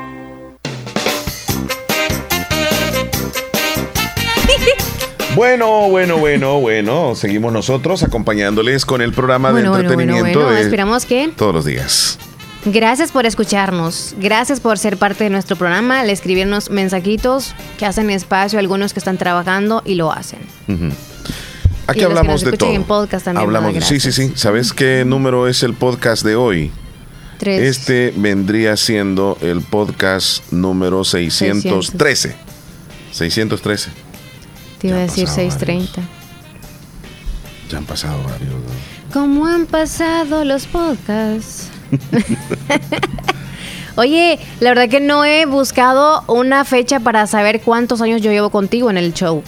Bueno, bueno, bueno, bueno. Seguimos nosotros acompañándoles con el programa Bueno, de bueno, bueno, entretenimiento bueno. de Esperamos que todos los días. Gracias por escucharnos, gracias por ser parte de nuestro programa, al escribirnos mensajitos que hacen espacio, algunos que están trabajando y lo hacen. Aquí Y hablamos de todo. en podcast también, hablamos, sí, sí, sí. ¿Sabes qué número es el podcast de hoy? Tres. Este vendría siendo el podcast número 613. 613. Te iba a decir pasado 6.30. Ya han pasado varios. ¿no? ¿Cómo han pasado los podcasts? Oye, la verdad que no he buscado una fecha para saber cuántos años yo llevo contigo en el show.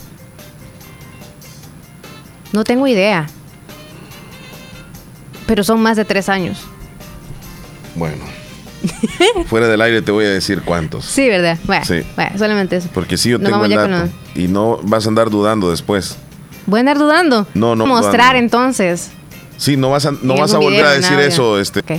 No tengo idea. Pero son más de tres años. Bueno. Fuera del aire te voy a decir cuántos. Sí, ¿verdad? Bueno, Sí. bueno, solamente eso. Porque si yo tengo el dato. Y no vas a andar dudando después. Voy a andar dudando. No, no, Mostrar dudando. entonces. Sí, no vas a, no vas a volver a video, decir eso. Este. Ok.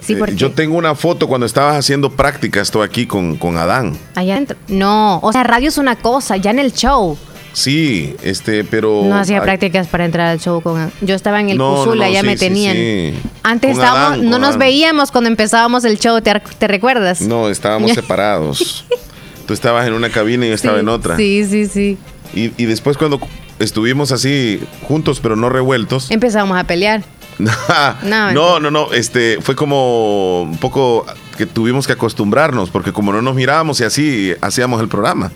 Sí, Eh, porque yo tengo una foto cuando estabas haciendo prácticas, estoy aquí con, con Adán. allá adentro. No, o sea, radio es una cosa, ya en el show. Sí, este, pero. No hacía prácticas para entrar al show con. Yo estaba en el no, no, Cusula, no, ya sí, me sí, tenían. sí. Antes Con estábamos, Adán, no nos Adán. veíamos cuando empezábamos el show, ¿te, te recuerdas? No, estábamos separados. Tú estabas en una cabina y yo estaba Sí, en otra. Sí, sí, sí. Y, y después cuando estuvimos así juntos pero no revueltos. Empezamos a pelear. No, no, no, no, este fue como un poco que tuvimos que acostumbrarnos porque como no nos mirábamos y así hacíamos el programa.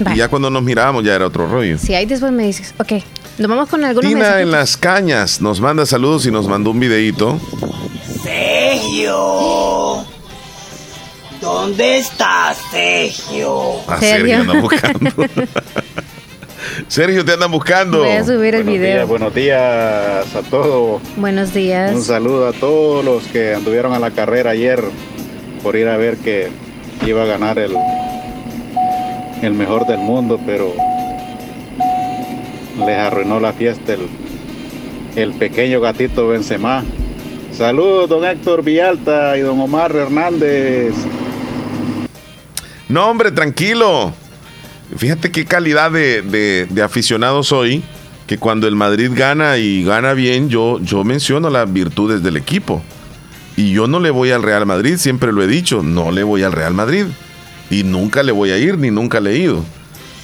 Vale. Y ya cuando nos mirábamos ya era otro rollo. Si ahí después me dices, ok, nos vamos con algunos Tina mensajitos. en las cañas nos manda saludos y nos mandó un videíto. Sergio. ¿Dónde estás, Sergio? A Sergio andan buscando. Sergio te andan buscando. Voy a subir el Buenos video. días, buenos días a todos. Buenos días. Un saludo a todos los que anduvieron a la carrera ayer por ir a ver que iba a ganar el, el mejor del mundo, pero les arruinó la fiesta el, el pequeño gatito Benzema. Saludos, don Héctor Villalta y don Omar Hernández. No, hombre, tranquilo. Fíjate qué calidad de, de- de aficionado soy, que cuando el Madrid gana y gana bien, yo, yo menciono las virtudes del equipo. Y yo no le voy al Real Madrid, siempre lo he dicho, no le voy al Real Madrid. Y nunca le voy a ir, ni nunca le he ido.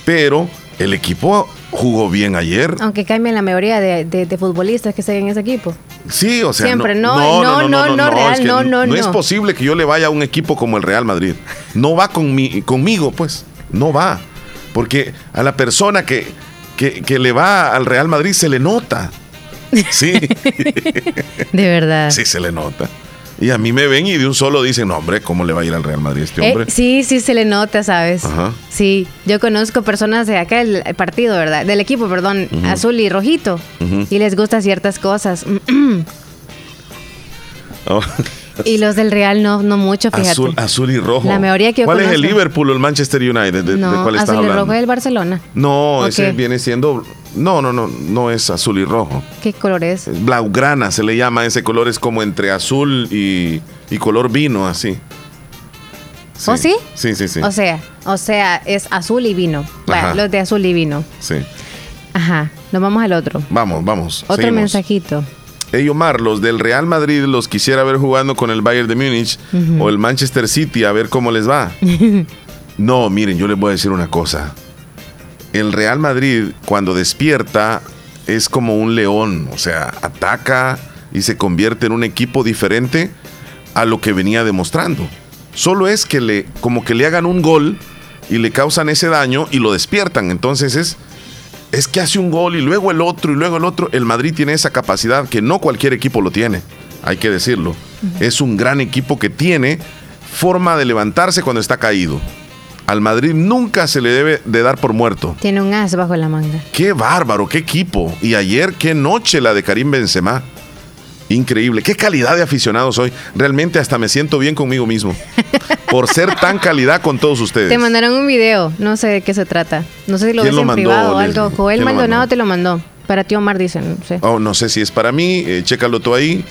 Pero el equipo jugó bien ayer. Aunque cambien la mayoría de, de- de futbolistas que estén en ese equipo. Sí, o sea, Siempre, no, no, no, no, Real, es que no, no, no es no. posible que yo le vaya a un equipo como el Real Madrid. No va con mi- conmigo, pues, no va. Porque a la persona que, que, que le va al Real Madrid se le nota. Sí, De verdad. sí se le nota. Y a mí me ven y de un solo dicen, no, hombre, ¿cómo le va a ir al Real Madrid este Eh, hombre? sí, sí se le nota, ¿sabes? Ajá. Sí, yo conozco personas de acá del partido, ¿verdad? Del equipo, perdón, azul y rojito. Y les gustan ciertas cosas. Oh, y los del Real no, no mucho, fíjate. azul, azul y rojo. La mayoría que yo ¿Cuál es el. Liverpool o el Manchester United? ¿De, cuál estás azul y hablando? rojo es el Barcelona. No, ¿O ese viene siendo. No, no, no, no es azul y rojo. ¿Qué color es? Blaugrana se le llama ese color, es como entre azul y, y color vino, así. ¿O sí? Sí, sí, sí. O sea, o sea, es azul y vino. Bueno, los de azul y vino. sí. Ajá, nos vamos al otro. Vamos, vamos. Otro seguimos. mensajito. Ey, Omar, los del Real Madrid los quisiera ver jugando con el Bayern de Múnich o el Manchester City a ver cómo les va. No, miren, yo les voy a decir una cosa. El Real Madrid, cuando despierta, es como un león. O sea, ataca y se convierte en un equipo diferente a lo que venía demostrando. Solo es que le, como que le hagan un gol y le causan ese daño y lo despiertan. Entonces es, es que hace un gol y luego el otro y luego el otro. El Madrid tiene esa capacidad que no cualquier equipo lo tiene. Hay que decirlo. Es un gran equipo que tiene forma de levantarse cuando está caído. Al Madrid nunca se le debe de dar por muerto. Tiene un as bajo la manga. Qué bárbaro, qué equipo. Y ayer, qué noche la de Karim Benzema. Increíble. Qué calidad de aficionado soy. Realmente hasta me siento bien conmigo mismo. Por ser tan calidad con todos ustedes. Te mandaron un video, no sé de qué se trata. No sé si lo ¿Quién ves lo en mandó, privado o algo. Joel ¿Quién lo Maldonado te lo mandó. Para ti Omar dicen, no sé. Oh, no sé si es para mí. eh, chécalo tú ahí.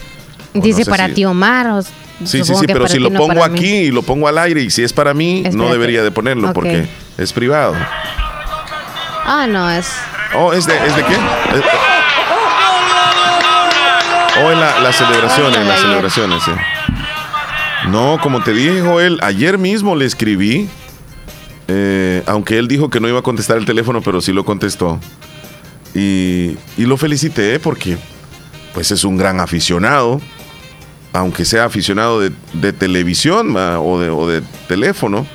Dice no sé para si- ti Omar. o- Sí, sí, sí, pero si lo no pongo mí. aquí y lo pongo al aire y si es para mí, no debería de ponerlo porque es privado. Ah, no, es. Oh, ¿es de, ¿es de qué? Es- Oh, en la- las celebraciones, Oh, las celebraciones. No, como te dije, Joel, ayer mismo le escribí, eh, aunque él dijo que no iba a contestar el teléfono, pero sí lo contestó. Y, y lo felicité porque, pues, es un gran aficionado, aunque sea aficionado de, de televisión o, de, o de teléfono,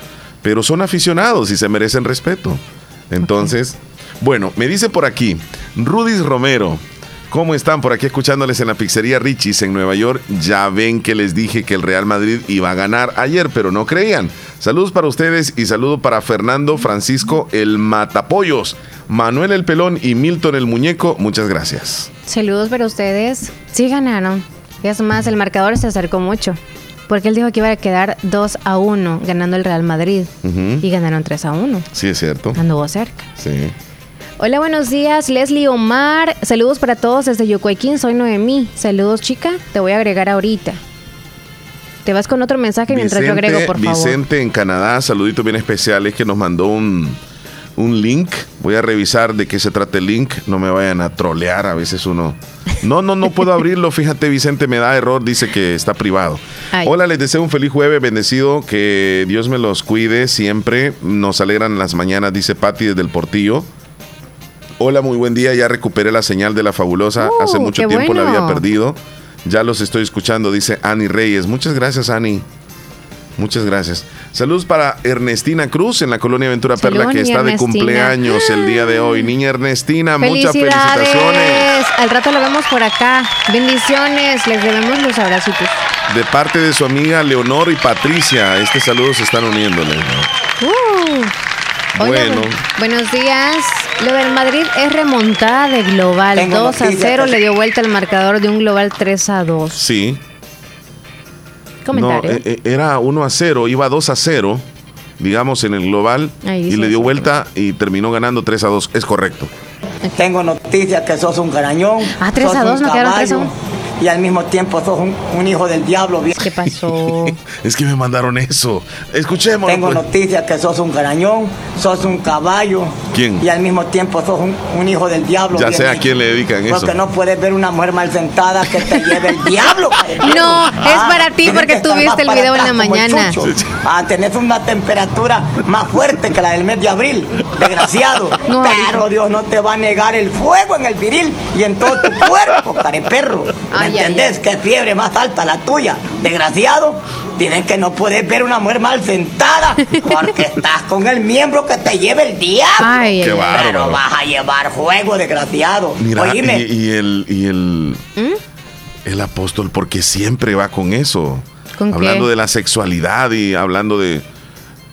pero son aficionados y se merecen respeto. Entonces, bueno, me dice por aquí, Rudis Romero, ¿cómo están por aquí escuchándoles en la pizzería Richie's en Nueva York? Ya ven que les dije que el Real Madrid iba a ganar ayer, pero no creían. Saludos para ustedes y saludo para Fernando Francisco el Matapollos, Manuel el Pelón y Milton el Muñeco. Muchas gracias. Saludos para ustedes. Sí ganaron. Es más, el marcador se acercó mucho. Porque él dijo que iba a quedar 2 a 1 ganando el Real Madrid. Y ganaron 3 a 1. Sí, es cierto. Anduvo cerca. Sí. Hola, buenos días, Leslie Omar. Saludos para todos desde Yocuayquín. Soy Noemí. Saludos, chica. Te voy a agregar ahorita. Te vas con otro mensaje mientras yo agrego, por favor. Vicente en Canadá, saluditos bien especiales que nos mandó un, un link. Voy a revisar de qué se trata el link. No me vayan a trolear. A veces uno. No, no, no puedo abrirlo. Fíjate, Vicente, me da error. Dice que está privado. Ay. Hola, les deseo un feliz jueves, bendecido. Que Dios me los cuide siempre. Nos alegran las mañanas, dice Patti desde el Portillo. Hola, muy buen día. Ya recuperé la señal de la fabulosa. Uh, Hace mucho tiempo la había perdido. Ya los estoy escuchando, dice Ani Reyes. Muchas gracias, Ani. Muchas gracias. Saludos para Ernestina Cruz en la colonia Ventura Perla, que está de Ernestina. cumpleaños el día de hoy. Niña Ernestina, muchas felicitaciones. Al rato lo vemos por acá. Bendiciones. Les debemos los abracitos. De parte de su amiga Leonor y Patricia, este saludo se están uniéndole. Uh. Bueno. bu- buenos días. Lo del Madrid es remontada de global. Tengo 2 a noticias 0 que- le dio vuelta el marcador de un global 3 a 2. Sí. Comentario. No, eh, eh, era 1 a 0, iba 2 a 0, digamos, en el global, y le dio vuelta y terminó ganando 3 a 2. Es correcto. Tengo noticias que sos un garañón. Ah, 3 sos a un 2, ¿no quedaron 3 a caballo, 1? Y al mismo tiempo sos un, un hijo del diablo. ¿Qué pasó? Es que me mandaron eso. Escuchémoslo. Tengo pues. noticias que sos un garañón, sos un caballo. ¿Quién? Y al mismo tiempo sos un, un hijo del diablo. Ya sé a quién le dedican eso. Porque no puedes ver una mujer mal sentada que te lleve el diablo. No, es para ti porque que tú viste el video en la mañana. Ah, tenés una temperatura más fuerte que la del mes de abril, desgraciado. No, Pero Dios no te va a negar el fuego en el viril y en todo tu cuerpo, careperro. ¿Me Ay, ay, entendés? Que fiebre más alta la tuya, desgraciado. Dicen que no puedes ver una mujer mal sentada porque estás con el miembro que te lleva el diablo. Ay, Qué bárbaro. Pero vas a llevar fuego, desgraciado. Mira, Oíme, y, y el, y el, ¿Mm? el apóstol, porque siempre va con eso. ¿Con qué? hablando de la sexualidad y hablando de.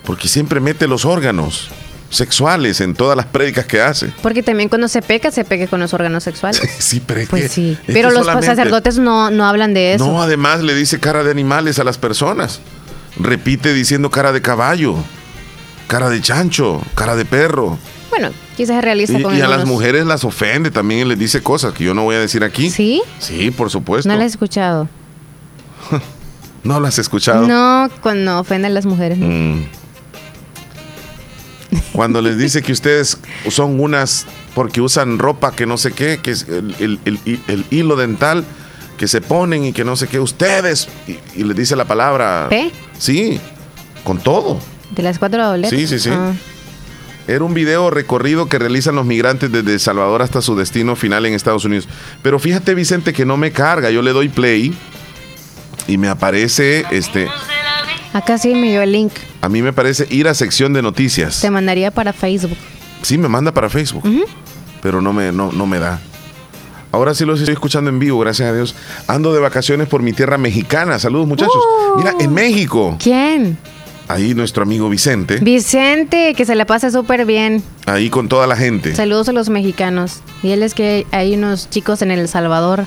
Porque siempre mete los órganos sexuales en todas las prédicas que hace. Porque también cuando se peca, se peca con los órganos sexuales. Sí, pero es Pues que- sí. es Pero que los sacerdotes no, no hablan de eso. No, además le dice cara de animales a las personas. Repite diciendo cara de caballo, cara de chancho, cara de perro. Bueno, quizás es realista Y, con y a las mujeres las ofende también y les dice cosas que yo no voy a decir aquí. ¿Sí? Sí, por supuesto. No las he escuchado. ¿No las has escuchado? No, cuando ofenden a las mujeres. no. Mm. Cuando les dice que ustedes son unas porque usan ropa que no sé qué, que es el, el- el- el hilo dental que se ponen y que no sé qué, ustedes, y, y les dice la palabra. ¿P? Sí, con todo. De las cuatro dobletas. Sí, sí, sí. Ah. Era un video recorrido que realizan los migrantes desde El Salvador hasta su destino final en Estados Unidos. Pero fíjate, Vicente, que no me carga. Yo le doy play y me aparece, este, Acá sí me dio el link. a mí me parece ir a sección de noticias. Te mandaría para Facebook. Sí, me manda para Facebook, pero no me, no, no me da. Ahora sí los estoy escuchando en vivo, gracias a Dios. Ando de vacaciones por mi tierra mexicana. Saludos, muchachos. Uh. Mira, en México, ¿Quién? ahí nuestro amigo Vicente, Vicente, que se la pase súper bien. ahí con toda la gente. Saludos a los mexicanos. Y él es que hay unos chicos en El Salvador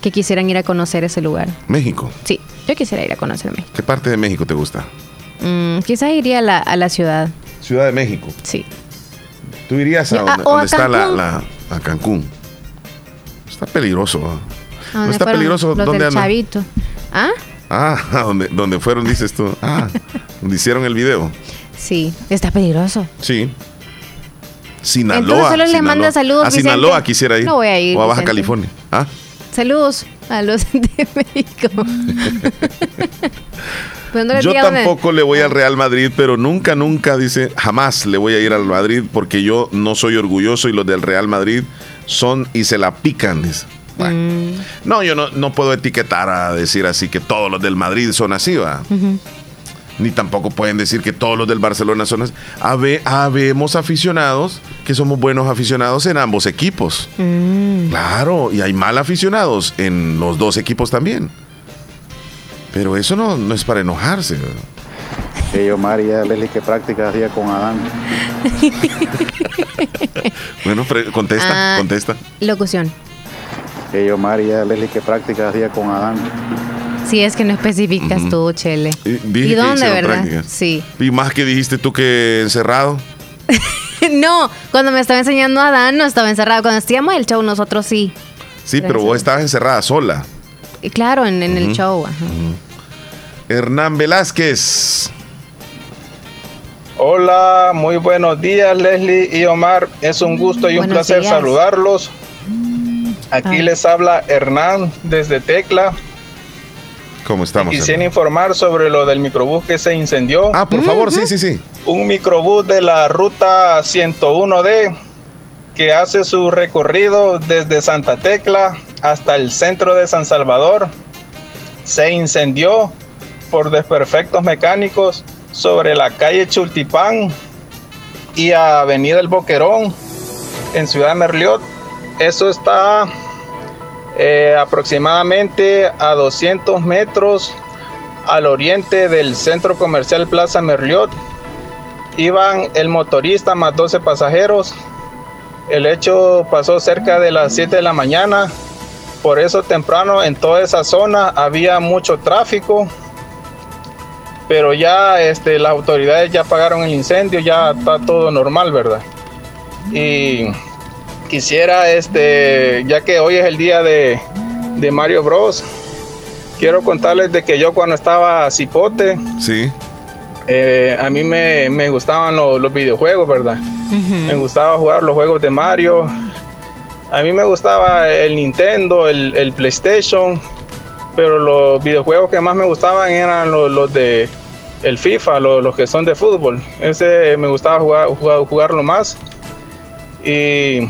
que quisieran ir a conocer ese lugar. México. Sí, yo quisiera ir a conocer México. ¿Qué parte de México te gusta? Mm, quizá iría a la, a la ciudad. Ciudad de México. Sí. Tú irías a donde, a está la, la- a Cancún. Está peligroso. ¿ah? ¿A ¿No está peligroso? Los ¿Dónde del andan? Chavito. ¿Ah? Ah, donde, donde fueron, dices tú. Ah, donde hicieron el video. Sí, está peligroso. Sí. Sinaloa. Entonces solo Sinaloa. manda saludos, A Sinaloa quisiera ir. No voy a ir, O a Baja Vicente. California. ¿Ah? Saludos a los de México. Pues no Yo tampoco le voy al Real Madrid, pero nunca, nunca dice, jamás le voy a ir al Madrid porque yo no soy orgulloso y los del Real Madrid son y se la pican. dice. Mm. No, yo no, no puedo etiquetar a decir así que todos los del Madrid son así, va. Ni tampoco pueden decir que todos los del Barcelona son así. Habe- habemos aficionados que somos buenos aficionados en ambos equipos. Mm. Claro, y hay mal aficionados en los dos equipos también. Pero eso no, no es para enojarse. Omar, ya Leslie, ¿qué práctica hacía con Adán? Bueno, contesta, Ah. contesta. Locución. Hey, Omar, ya Leslie, ¿qué práctica hacía con Adán? Si es que no especificas tú, Chele. Y, dije ¿Y que dónde, verdad? prácticas. Sí. Y más que dijiste tú que encerrado. no, cuando me estaba enseñando a Dan no estaba encerrado. Cuando hacíamos el show nosotros sí. Sí, pero vos estabas encerrada sola. Y claro, en, en el show. ajá. Hernán Velázquez. Hola, muy buenos días Leslie y Omar. Es un gusto y un Buenos placer días. saludarlos. Aquí Ah. les habla Hernán desde Tecla. ¿Cómo estamos? Quisiera informar sobre lo del microbús que se incendió. Ah, por favor, sí, sí, sí. Un microbús de la ruta 101D que hace su recorrido desde Santa Tecla hasta el centro de San Salvador. Se incendió por desperfectos mecánicos sobre la calle Chultipán y Avenida El Boquerón en Ciudad Merliot. Eso está eh, aproximadamente a 200 metros al oriente del centro comercial Plaza Merliot. Iban el motorista más 12 pasajeros. El hecho pasó cerca de las 7 de la mañana. Por eso temprano en toda esa zona había mucho tráfico. Pero ya este, las autoridades ya apagaron el incendio, ya está todo normal, ¿verdad? Y quisiera, este, ya que hoy es el día de, de Mario Bros, quiero contarles de que yo cuando estaba cipote, Sí. eh, a mí me, me gustaban lo- los videojuegos, ¿verdad? Me gustaba jugar los juegos de Mario. A mí me gustaba el Nintendo, el, el PlayStation, pero los videojuegos que más me gustaban eran los, los de el FIFA, los, los que son de fútbol. Ese me gustaba jugar, jugar- jugarlo más. Y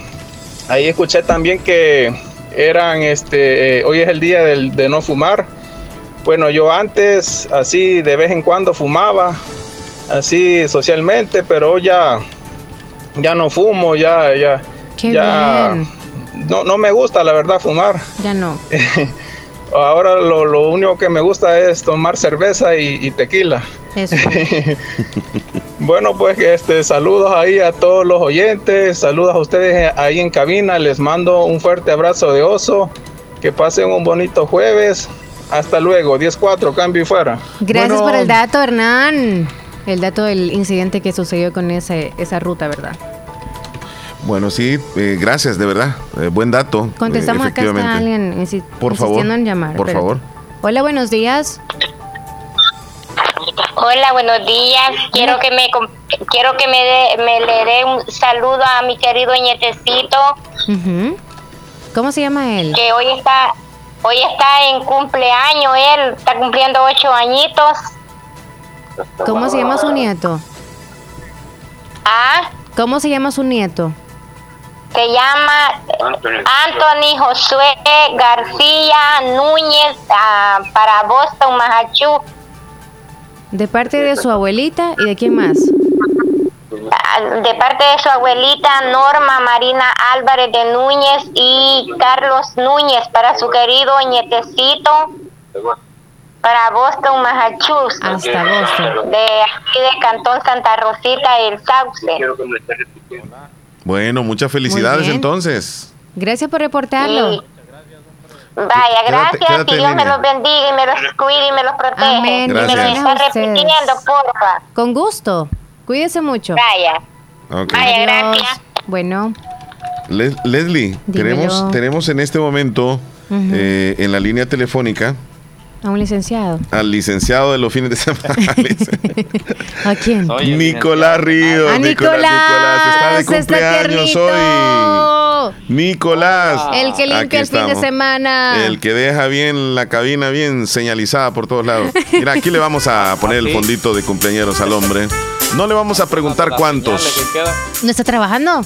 ahí escuché también que eran, este, eh, hoy es el día del- de no fumar. Bueno, yo antes, así de vez en cuando fumaba, así socialmente, pero ya, ya no fumo, ya, ya, Qué ya, bien. no, no me gusta la verdad fumar. Ya no. Ahora lo, lo único que me gusta es tomar cerveza y, y tequila. Eso. Bueno, pues este, saludos ahí a todos los oyentes, saludos a ustedes ahí en cabina, les mando un fuerte abrazo de oso, que pasen un bonito jueves, hasta luego, 10-4, cambio y fuera. Gracias Bueno, por el dato, Hernán. El dato del incidente que sucedió con ese, esa ruta, ¿verdad? Bueno, sí, eh, gracias, de verdad. Eh, buen dato. Contestamos eh, acá, está alguien insi- Por favor, insistiendo en llamar. por espérate. favor. Hola, buenos días. Hola, buenos días. Quiero que me com- quiero que me, dé- me le dé un saludo a mi querido nietecito. ¿Cómo se llama él? que hoy está hoy está en cumpleaños. Él está cumpliendo ocho añitos. ¿Cómo se llama su nieto? Ah, ¿Cómo se llama su nieto? se llama Anthony Josué García Núñez ah, para Boston, Massachusetts. De parte de su abuelita y de quién más. De parte de su abuelita Norma Marina Álvarez de Núñez y Carlos Núñez para su querido nietecito para Boston, Massachusetts. Hasta Boston. De aquí de Cantón Santa Rosita, el Sauce. Bueno, muchas felicidades entonces. Gracias por reportarlo. Vaya, gracias. quédate que Dios me los bendiga y me los cuide y me los protege. Amén. Y me Gracias. está Gracias repitiendo, porfa. Con gusto. Cuídese mucho. Vaya. Vaya, gracias. Bueno, Les- Leslie, Dímelo. tenemos, tenemos en este momento eh, en la línea telefónica A un licenciado. Al licenciado de los fines de semana. ¿A quién? Nicolás Ríos. A Nicolás. Está de cumpleaños hoy. Nicolás. El que limpia el fin de semana. El que deja bien la cabina bien señalizada por todos lados. Mira, aquí le vamos a poner el fondito de cumpleaños al hombre. No le vamos a preguntar cuántos. ¿No está trabajando?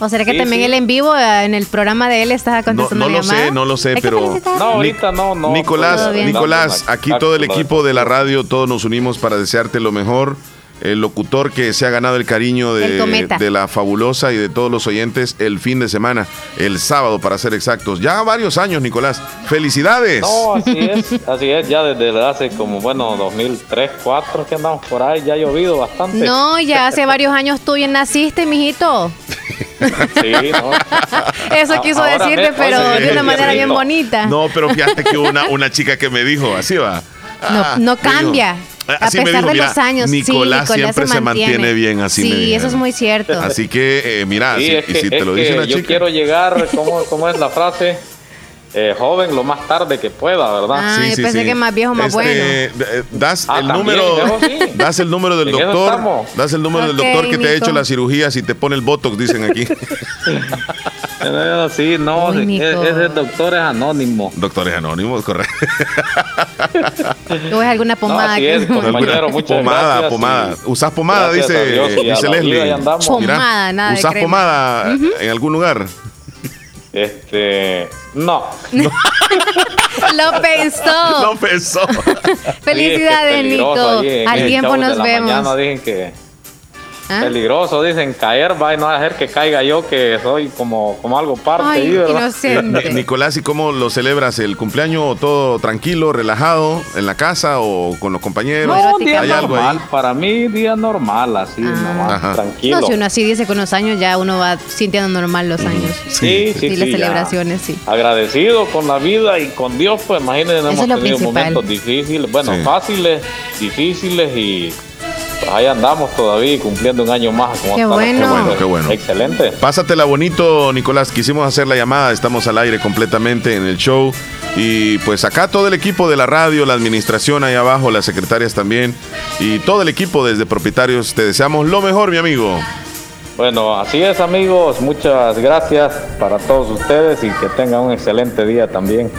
¿O será que Sí, también sí. él en vivo, eh, en el programa de él, está No, contestando no lo llamada? sé, no lo sé, pero. No, ahorita no, no. Nicolás, bien. Nicolás, aquí todo el equipo de la radio, todos nos unimos para desearte lo mejor. El locutor que se ha ganado el cariño de, de la fabulosa y de todos los oyentes el fin de semana, el sábado para ser exactos. Ya varios años, Nicolás. ¡Felicidades! No, así es, así es, ya desde hace como, bueno, 2003, 2004 que andamos por ahí, ya ha llovido bastante. No, ya hace varios años tú ya naciste, mijito. Sí, no. Eso quiso Ahora decirte, pero de una manera bien no. bonita. No, pero fíjate que hubo una, una chica que me dijo, así va. Ah, No, no me dijo, cambia. Ah, A pesar dijo, de mira, los años. sí, Nicolás siempre se mantiene bien, así me Sí, eso es muy cierto. Así que, eh, mira, Sí, si, es y que, si te es lo dice una yo chica. quiero llegar, ¿cómo, cómo es la frase? Eh, joven lo más tarde que pueda, ¿verdad? Ah, yo pensé que más viejo, más Este, bueno. eh, Das Ah, el también, número, sí. das el número del doctor, das el número del doctor que te ha hecho las cirugías y te pone el botox, dicen aquí. Sí, no, Uy, es- ese doctor es anónimo. Doctores anónimos, correcto. ¿Tú ves alguna pomada? así que- es, compañero, muchas pomada, gracias pomada. y- ¿Usás pomada? gracias Dice, Dios dice la Leslie. Pomada, nada de ¿Usás crema. pomada en algún lugar? Este, no. Lo pensó. No pensó. Felicidades, Sí, es que es Nico. ahí Al tiempo nos vemos. mañana dicen que ¿Ah? peligroso, dicen caer, va y no va a hacer que caiga yo, que soy como, como algo parte Ay, ahí, ¿verdad? inocente. Ni- Nicolás, ¿y cómo lo celebras? ¿El cumpleaños todo tranquilo, relajado, en la casa o con los compañeros? No, día ¿Hay algo ahí? para mí día normal, así, nomás, Ajá. tranquilo. No, si uno así dice con los años, ya uno va sintiendo normal los años. Sí, sí, Y sí, las ya. celebraciones, sí. Agradecido con la vida y con Dios, pues imagínense, Eso hemos tenido principal. momentos difíciles, bueno, Sí. fáciles, difíciles y ahí andamos todavía cumpliendo un año más. Como Qué hasta bueno. ahora. Qué bueno, qué bueno. Excelente. Pásatela bonito, Nicolás. Quisimos hacer la llamada, estamos al aire completamente en el show. Y pues acá todo el equipo de la radio, la administración ahí abajo, las secretarias también. Y todo el equipo desde propietarios, te deseamos lo mejor, mi amigo. Bueno, así es amigos, muchas gracias para todos ustedes y que tengan un excelente día también.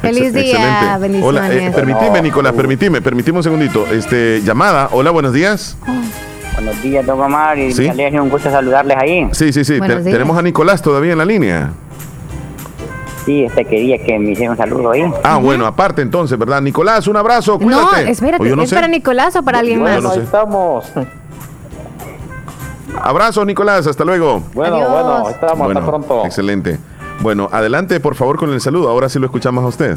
Feliz día, bendiciones. Hola, eh, permitime, Nicolás, permitime, permitime un segundito. Este, llamada, hola, buenos días. Buenos días, don Omar, y Sí. me alegra un gusto saludarles ahí. Sí, sí, sí, te- tenemos a Nicolás todavía en la línea. Sí, este quería que me hiciera un saludo ahí. Ah, bueno, aparte entonces, ¿verdad? Nicolás, un abrazo, No, cuídate. espérate, O yo no ¿es sé. para Nicolás o para alguien Bueno, más? no sé. Estamos. Abrazo, Nicolás, hasta luego. Bueno, Adiós. bueno, estamos, Bueno, hasta pronto. Excelente. Bueno, adelante por favor con el saludo. Ahora sí lo escuchamos a usted.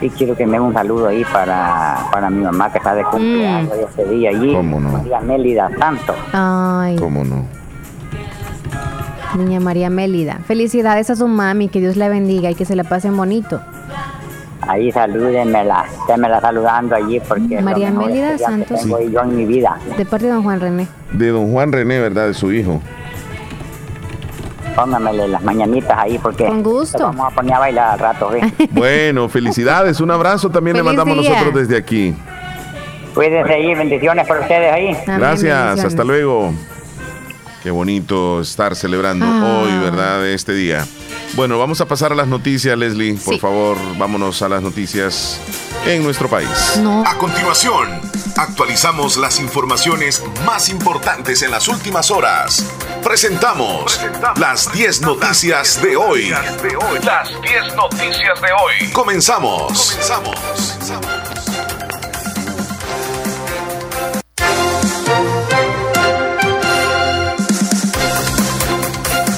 Y quiero que me dé un saludo ahí para, para mi mamá que está de cumpleaños Mm. ese día allí. ¿Cómo no? María Mélida Santos. Ay, ¿Cómo no? niña María Mélida. Felicidades a su mami, que Dios la bendiga y que se la pasen bonito. Ahí salúdenmela, estémela saludando allí porque María Mélida que Santos. tengo yo en mi vida. De parte de don Juan René. De don Juan René, ¿verdad? De su hijo. Póngamele las mañanitas ahí porque Con gusto. te vamos a poner a bailar al rato. ¿ve? Bueno, felicidades. Un abrazo también le mandamos día. nosotros desde aquí. Cuídense ahí, bendiciones para ustedes ahí. Gracias, hasta luego. Qué bonito estar celebrando Ah. hoy, ¿verdad? Este día. Bueno, vamos a pasar a las noticias, Leslie. Por Sí. favor, vámonos a las noticias en nuestro país. No. A continuación, actualizamos las informaciones más importantes en las últimas horas. Presentamos las 10 noticias de hoy. Las 10 noticias de hoy. Comenzamos.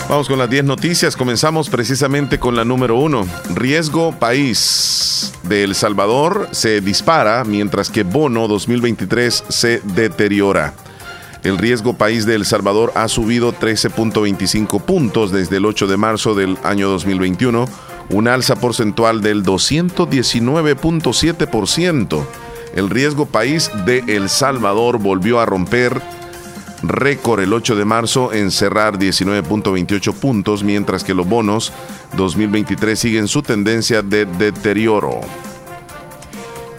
Vamos con las 10 noticias. Comenzamos precisamente con la número 1. Riesgo país de El Salvador se dispara mientras que Bono 2023 se deteriora. El riesgo país de El Salvador ha subido 13.25 puntos desde el 8 de marzo del año 2021, un alza porcentual del 219.7%. El riesgo país de El Salvador volvió a romper récord el 8 de marzo en cerrar 19.28 puntos, mientras que los bonos 2023 siguen su tendencia de deterioro.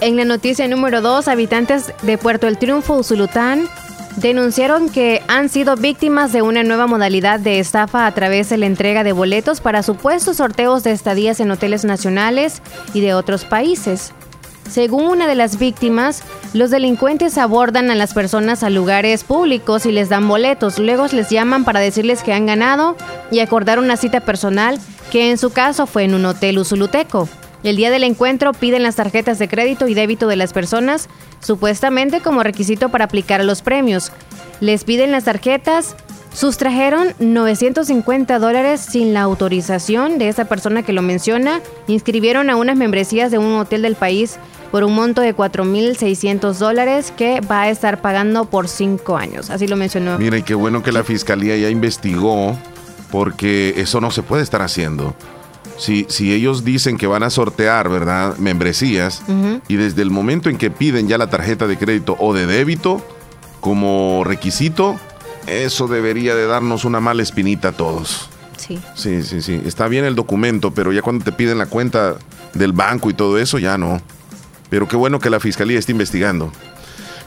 En la noticia número 2, habitantes de Puerto El Triunfo, Usulután, denunciaron que han sido víctimas de una nueva modalidad de estafa a través de la entrega de boletos para supuestos sorteos de estadías en hoteles nacionales y de otros países. Según una de las víctimas, los delincuentes abordan a las personas a lugares públicos y les dan boletos, luego les llaman para decirles que han ganado y acordar una cita personal, que en su caso fue en un hotel usuluteco. El día del encuentro piden las tarjetas de crédito y débito de las personas, supuestamente como requisito para aplicar los premios. Les piden las tarjetas, sustrajeron 950 dólares sin la autorización de esa persona que lo menciona, inscribieron a unas membresías de un hotel del país por un monto de 4.600 dólares que va a estar pagando por cinco años. Así lo mencionó. Mira, y qué bueno que la fiscalía ya investigó, porque eso no se puede estar haciendo. Si, si ellos dicen que van a sortear, ¿verdad? Membresías, y desde el momento en que piden ya la tarjeta de crédito o de débito como requisito, eso debería de darnos una mala espinita a todos. Sí. Sí, sí, sí. Está bien el documento, pero ya cuando te piden la cuenta del banco y todo eso, ya no. Pero qué bueno que la fiscalía esté investigando.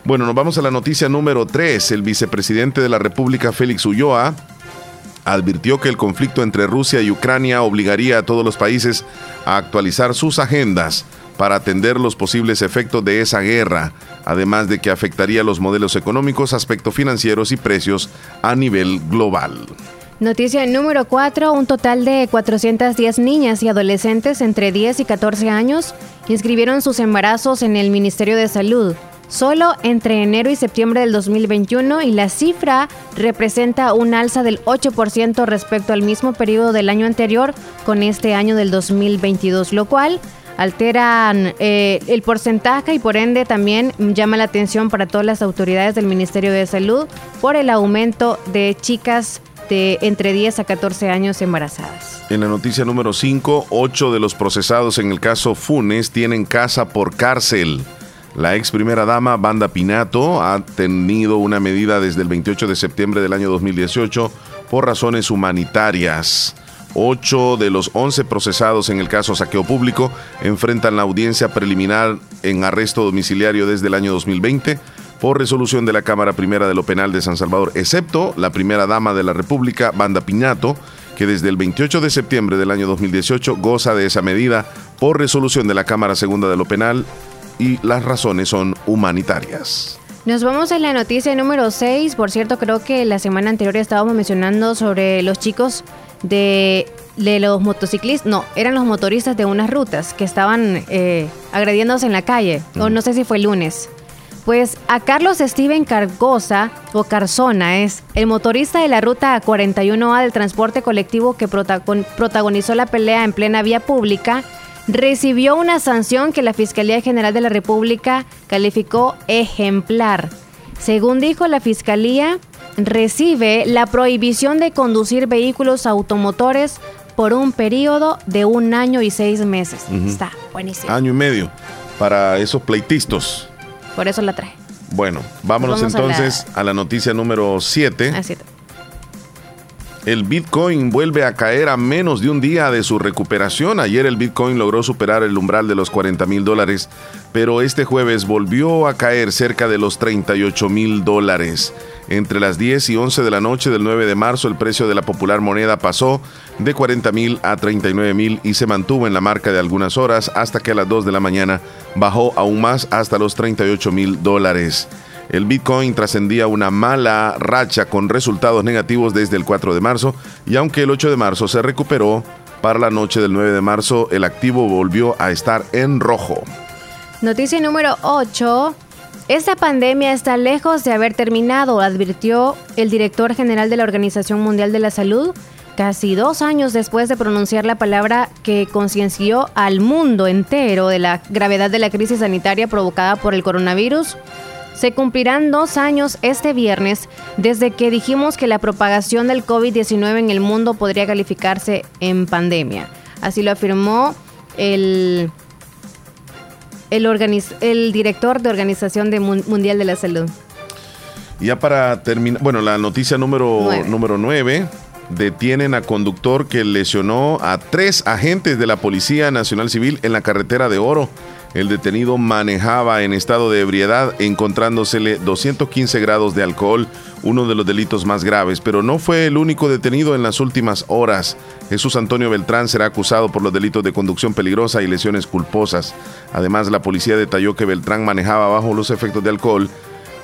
Bueno, nos vamos a la noticia número 3. El vicepresidente de la República, Félix Ulloa, advirtió que el conflicto entre Rusia y Ucrania obligaría a todos los países a actualizar sus agendas para atender los posibles efectos de esa guerra, además de que afectaría los modelos económicos, aspectos financieros y precios a nivel global. Noticia número 4. Un total de 410 niñas y adolescentes entre 10 y 14 años inscribieron sus embarazos en el Ministerio de Salud. Solo entre enero y septiembre del 2021 y la cifra representa un alza del 8% respecto al mismo periodo del año anterior con este año del 2022, lo cual alteran eh, el porcentaje y por ende también llama la atención para todas las autoridades del Ministerio de Salud por el aumento de chicas de entre 10 a 14 años embarazadas. En la noticia número 5, 8 de los procesados en el caso Funes tienen casa por cárcel. La ex primera dama, Banda Pinato, ha tenido una medida desde el 28 de septiembre del año 2018 por razones humanitarias. Ocho de los 11 procesados en el caso saqueo público enfrentan la audiencia preliminar en arresto domiciliario desde el año 2020 por resolución de la Cámara Primera de lo Penal de San Salvador, excepto la primera dama de la República, Banda Pinato, que desde el 28 de septiembre del año 2018 goza de esa medida por resolución de la Cámara Segunda de lo Penal y las razones son humanitarias. Nos vamos a la noticia número 6. Por cierto, creo que la semana anterior estábamos mencionando sobre los chicos de, de los motociclistas, no, eran los motoristas de unas rutas que estaban eh, agrediéndose en la calle, o no sé si fue el lunes. Pues a Carlos Steven Cargosa, o Carzona es, el motorista de la ruta 41A del transporte colectivo que protagonizó la pelea en plena vía pública, recibió una sanción que la Fiscalía General de la República calificó ejemplar. Según dijo la Fiscalía, recibe la prohibición de conducir vehículos automotores por un periodo de un año y seis meses. Está buenísimo. Año y medio para esos pleitistas. Por eso la traje. Bueno, vámonos Vamos a entonces a la... noticia número 7. El Bitcoin vuelve a caer a menos de un día de su recuperación. Ayer el Bitcoin logró superar el umbral de los 40 mil dólares, pero este jueves volvió a caer cerca de los 38 mil dólares. Entre las 10 y 11 de la noche del 9 de marzo, el precio de la popular moneda pasó de 40 mil a 39 mil y se mantuvo en la marca de algunas horas hasta que a las 2 de la mañana bajó aún más hasta los 38 mil dólares. El Bitcoin trascendía una mala racha con resultados negativos desde el 4 de marzo y aunque el 8 de marzo se recuperó, para la noche del 9 de marzo el activo volvió a estar en rojo. Noticia número 8. Esta pandemia está lejos de haber terminado, advirtió el director general de la Organización Mundial de la Salud, casi dos años después de pronunciar la palabra que concienció al mundo entero de la gravedad de la crisis sanitaria provocada por el coronavirus. Se cumplirán dos años este viernes desde que dijimos que la propagación del COVID-19 en el mundo podría calificarse en pandemia. Así lo afirmó el, el, el director de Organización de Mundial de la Salud. Ya para terminar, bueno, la noticia número número 9 detienen a conductor que lesionó a tres agentes de la Policía Nacional Civil en la carretera de Oro El detenido manejaba en estado de ebriedad, encontrándosele 215 grados de alcohol, uno de los delitos más graves, pero no fue el único detenido en las últimas horas. Jesús Antonio Beltrán será acusado por los delitos de conducción peligrosa y lesiones culposas. Además, la policía detalló que Beltrán manejaba bajo los efectos de alcohol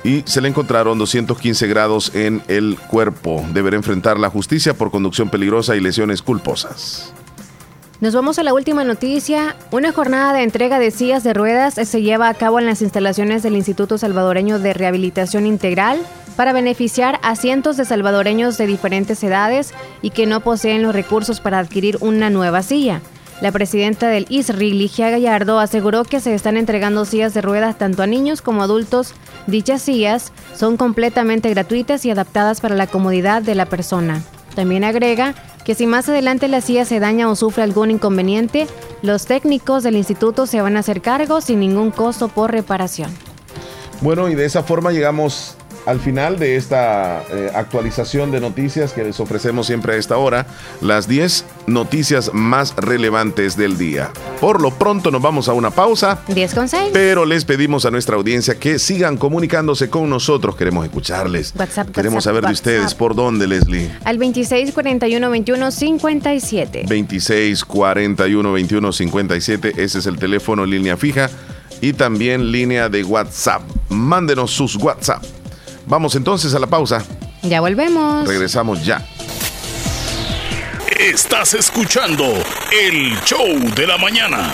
y se le encontraron 215 grados en el cuerpo. Deberá enfrentar la justicia por conducción peligrosa y lesiones culposas. Nos vamos a la última noticia. Una jornada de entrega de sillas de ruedas se lleva a cabo en las instalaciones del Instituto Salvadoreño de Rehabilitación Integral para beneficiar a cientos de salvadoreños de diferentes edades y que no poseen los recursos para adquirir una nueva silla. La presidenta del ISRI, Ligia Gallardo, aseguró que se están entregando sillas de ruedas tanto a niños como adultos. Dichas sillas son completamente gratuitas y adaptadas para la comodidad de la persona. También agrega que si más adelante la silla se daña o sufre algún inconveniente, los técnicos del instituto se van a hacer cargo sin ningún costo por reparación. Bueno, y de esa forma llegamos al final de esta eh, actualización de noticias que les ofrecemos siempre a esta hora, las 10 noticias más relevantes del día. Por lo pronto nos vamos a una pausa. 10 con 6. Pero les pedimos a nuestra audiencia que sigan comunicándose con nosotros. Queremos escucharles. WhatsApp, Queremos WhatsApp, saber de WhatsApp. ustedes. ¿Por dónde, Leslie? Al 26 41 21 57. 26 41 21 57. Ese es el teléfono, línea fija. Y también línea de WhatsApp. Mándenos sus WhatsApp. Vamos entonces a la pausa. Ya volvemos. Regresamos ya. Estás escuchando el show de la mañana.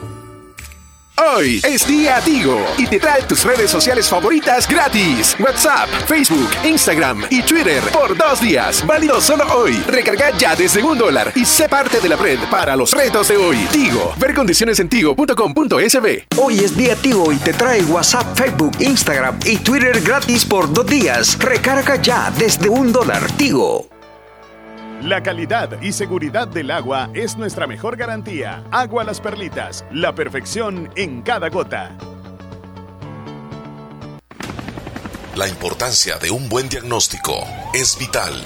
Hoy es día Tigo y te trae tus redes sociales favoritas gratis. WhatsApp, Facebook, Instagram y Twitter por dos días. Válido solo hoy. Recarga ya desde un dólar y sé parte de la red para los retos de hoy. Tigo. Ver condiciones en tigo.com.sb. Hoy es día Tigo y te trae WhatsApp, Facebook, Instagram y Twitter gratis por dos días. Recarga ya desde un dólar. Tigo. La calidad y seguridad del agua es nuestra mejor garantía. Agua Las Perlitas, la perfección en cada gota. La importancia de un buen diagnóstico es vital.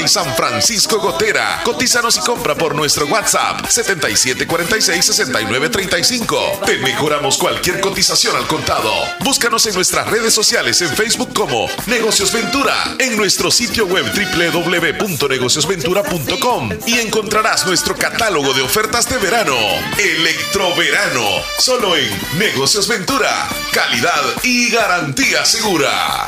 San Francisco Gotera. Cotízanos y compra por nuestro WhatsApp 7746-6935. Te mejoramos cualquier cotización al contado. Búscanos en nuestras redes sociales en Facebook como Negocios Ventura, en nuestro sitio web www.negociosventura.com y encontrarás nuestro catálogo de ofertas de verano. Electroverano, solo en Negocios Ventura. Calidad y garantía segura.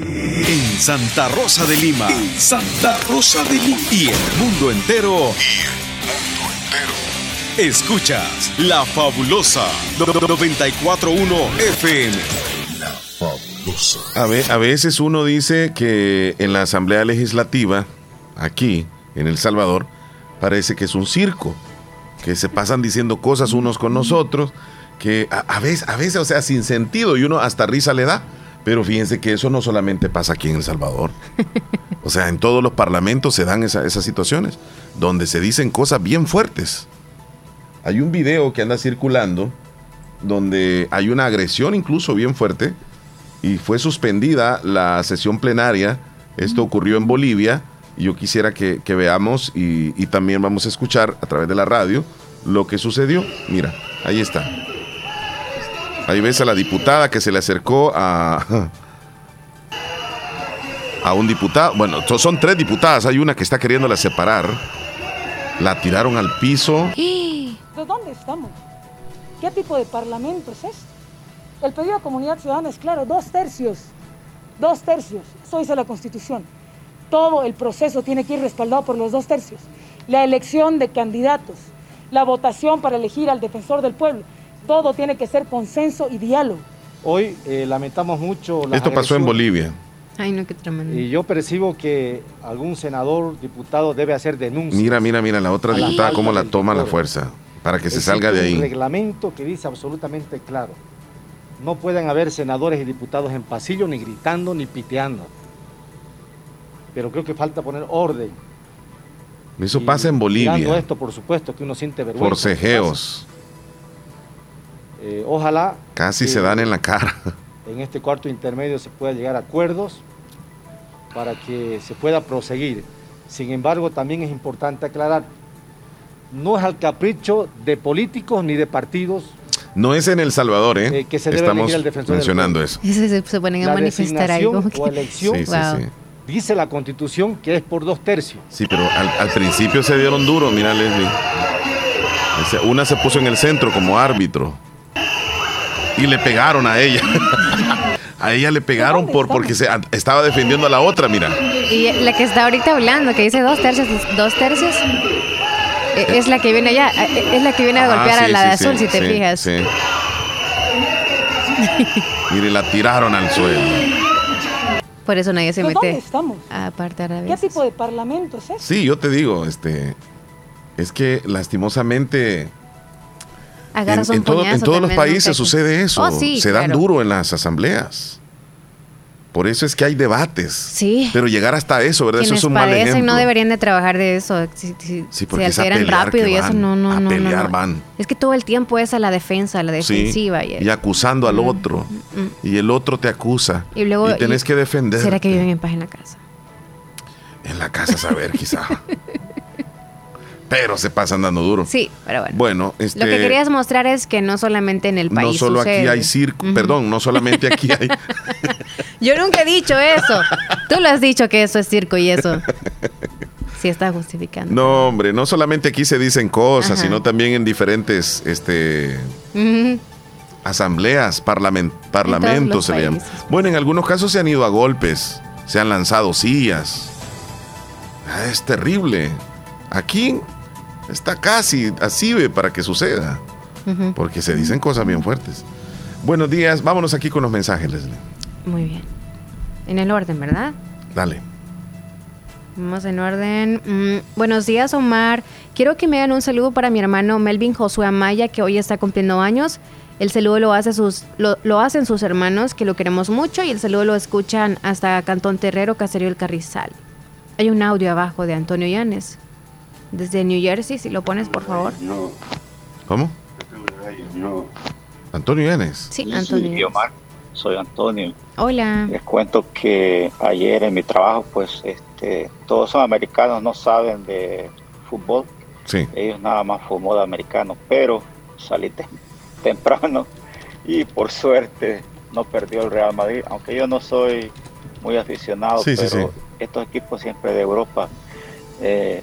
En Santa Rosa de Lima. Santa Rosa de Lima. Y el mundo entero. Y el mundo entero. Escuchas La Fabulosa 941 FM. La Fabulosa. A, ve- a veces uno dice que en la Asamblea Legislativa, aquí, en El Salvador, parece que es un circo, que se pasan diciendo cosas unos con nosotros, que a, a veces, a veces, o sea, sin sentido, y uno hasta risa le da. Pero fíjense que eso no solamente pasa aquí en El Salvador. O sea, en todos los parlamentos se dan esa- esas situaciones, donde se dicen cosas bien fuertes. Hay un video que anda circulando donde hay una agresión incluso bien fuerte y fue suspendida la sesión plenaria. Esto ocurrió en Bolivia. Yo quisiera que, que veamos y, y también vamos a escuchar a través de la radio lo que sucedió. Mira, ahí está. Ahí ves a la diputada que se le acercó a, a un diputado. Bueno, so- son tres diputadas. Hay una que está queriéndola separar. La tiraron al piso. ¿De dónde estamos? ¿Qué tipo de parlamento es este? El pedido de comunidad ciudadana es claro, dos tercios. Dos tercios. Eso dice la Constitución. Todo el proceso tiene que ir respaldado por los dos tercios. La elección de candidatos, la votación para elegir al defensor del pueblo, todo tiene que ser consenso y diálogo. Hoy eh, lamentamos mucho las Esto pasó en. Bolivia. Ay, no, qué tremendo. Y yo percibo que algún senador, diputado debe hacer denuncia. Mira, mira, mira, la otra diputada cómo la toma la fuerza para que se Existe salga de un ahí. reglamento que dice absolutamente claro. No pueden haber senadores y diputados en pasillo ni gritando ni piteando. Pero creo que falta poner orden. Eso Y pasa en Bolivia. esto, por supuesto, que uno siente vergüenza. Forcejeos. Eh, ojalá Casi que se dan en la cara. en este cuarto intermedio se pueda llegar a acuerdos para que se pueda proseguir. Sin embargo, también es importante aclarar, no es al capricho de políticos ni de partidos No es en El Salvador, ¿eh? Eh, que se debe Estamos elegir al defensor del mencionando eso. Se, se ponen a la manifestar ahí. designación como que- o elección, Sí, sí, Wow. sí. dice la constitución que es por dos tercios. Sí, pero al, al principio se dieron duro, mira Leslie. Una se puso en el centro como árbitro. Y le pegaron a ella. a ella le pegaron por porque se estaba defendiendo a la otra, mira. Y la que está ahorita hablando, que dice dos tercios, dos tercios, eh, es la que viene allá, eh, es la que viene a Ah, golpear a la sí, de azul, sí, si te sí, fijas. sí. Mire, la tiraron al suelo. Por eso nadie se ¿De dónde mete estamos? a apartar a ¿Qué tipo de parlamento es este? Sí, yo te digo, este es que lastimosamente Agarras en, un en todo- en todos los países sucede eso. Oh, sí, se dan claro. duro en las asambleas. Por eso es que hay debates. Sí. Pero llegar hasta eso, ¿verdad? Eso es un mal ejemplo. no deberían de trabajar de eso. Si, si- Sí, porque alteran rápido y eso no, no, a no, pelear no. van. Es que todo el tiempo es a la defensa, a la Sí, defensiva. y, y acusando al otro. Y el otro te acusa. y luego tenés y- que defender. ¿Será que viven en paz en la casa? En la casa, saber, quizá. Pero se pasan dando duro. Sí, pero bueno. Bueno, este. Lo que querías mostrar es que no solamente en el país no solo aquí hay circo, perdón, no solamente aquí hay. Yo nunca he dicho eso. Tú lo has dicho que eso es circo y eso. Sí, está justificando. No, hombre, no solamente aquí se dicen cosas, Ajá. sino también en diferentes este, asambleas, parlamen- parlamentos se le llama. países. Bueno, en algunos casos se han ido a golpes, se han lanzado sillas. Ah, Es terrible. Aquí está casi así para que suceda, porque se dicen cosas bien fuertes. Buenos días, vámonos aquí con los mensajes, Leslie. Muy bien. En el orden, ¿verdad? Dale. Vamos en orden. Mm, buenos días, Omar. Quiero que me hagan un saludo para mi hermano Melvin Josué Amaya, que hoy está cumpliendo años. El saludo lo, hace sus, lo, lo hacen sus hermanos, que lo queremos mucho, y el saludo lo escuchan hasta Cantón Terrero, Caserío El Carrizal. Hay un audio abajo de Antonio Llanes, desde New Jersey, si lo pones, por favor. ¿Cómo? Antonio Llanes. Sí, Antonio. Sí, Omar, soy Antonio. Hola. Les cuento que ayer en mi trabajo, pues, este, todos son americanos, no saben de fútbol. Sí. Ellos nada más fútbol americano, pero salí te- temprano y por suerte no perdió el Real Madrid, aunque yo no soy muy aficionado, Sí, sí, pero estos equipos siempre de Europa eh,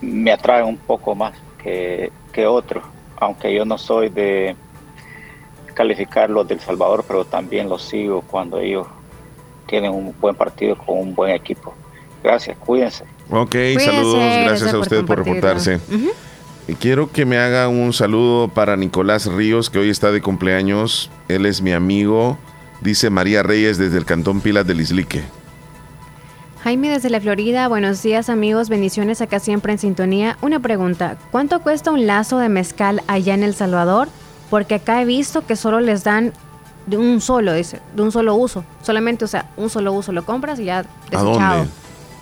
me atraen un poco más que, que otros, aunque yo no soy de calificar los del Salvador, pero también los sigo cuando ellos tienen un buen partido con un buen equipo. Gracias, cuídense. Ok, saludos, gracias gracias a por usted por reportarse. Y quiero que me haga un saludo para Nicolás Ríos, que hoy está de cumpleaños. Él es mi amigo, dice María Reyes desde el Cantón Pilas del Islique. Jaime desde la Florida, buenos días amigos, bendiciones acá siempre en sintonía. Una pregunta, ¿cuánto cuesta un lazo de mezcal allá en El Salvador? Porque acá he visto que solo les dan de un solo, dice, de un solo uso. Solamente, o sea, un solo uso lo compras y ya ¿A desechado. dónde?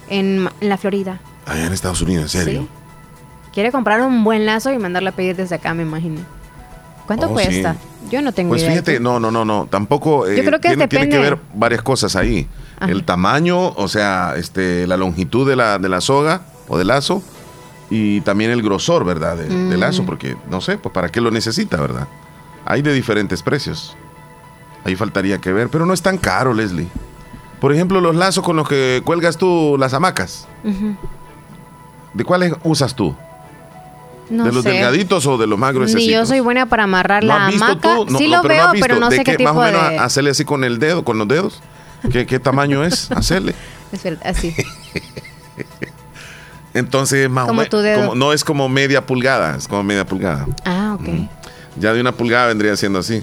En, en la Florida. Allá en Estados Unidos, en serio. Sí. Quiere comprar un buen lazo y mandarlo a pedir desde acá, me imagino. ¿Cuánto Oh, cuesta? sí. Yo no tengo Pues idea. fíjate, no, no, no, no, tampoco. eh, Yo creo que tiene, tiene que depende. ver varias cosas ahí. Ajá. El tamaño, o sea, este, la longitud de la, de la soga o del lazo y también el grosor, ¿verdad? De- Del Mm. lazo, porque no sé, pues para qué lo necesita, ¿verdad? Hay de diferentes precios. Ahí faltaría que ver, pero no es tan caro, Leslie. Por ejemplo, los lazos con los que cuelgas tú las hamacas. ¿de cuáles usas tú? No ¿De los sé. delgaditos o de los más gruesos? Ni yo soy buena para amarrar ¿No la has visto hamaca. tú? No, sí lo pero veo, pero no ¿De sé qué, qué, más tipo o menos de... hacerle así con el dedo, con los dedos? ¿Qué, qué tamaño es hacerle? Es verdad, así. Entonces, más o Como tu dedo. como- no es como media pulgada, es como media pulgada. Ah, ok. Ya de una pulgada vendría siendo así.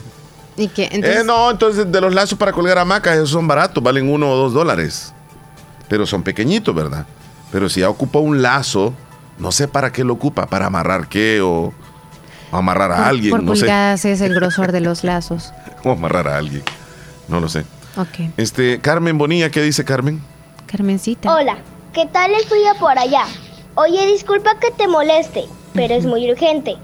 ¿Y qué? Entonces, eh, no, entonces de los lazos para colgar hamacas, esos son baratos, valen uno o dos dólares. Pero son pequeñitos, ¿verdad? Pero si ya ocupa un lazo, no sé para qué lo ocupa, para amarrar qué o, o amarrar a alguien, por no sé. pulgadas es el grosor de los lazos. O amarrar a alguien, no lo sé. Ok. Este, Carmen Bonilla, ¿qué dice Carmen? Carmencita. Hola, ¿qué tal el frío por allá? Oye, disculpa que te moleste, pero es muy urgente.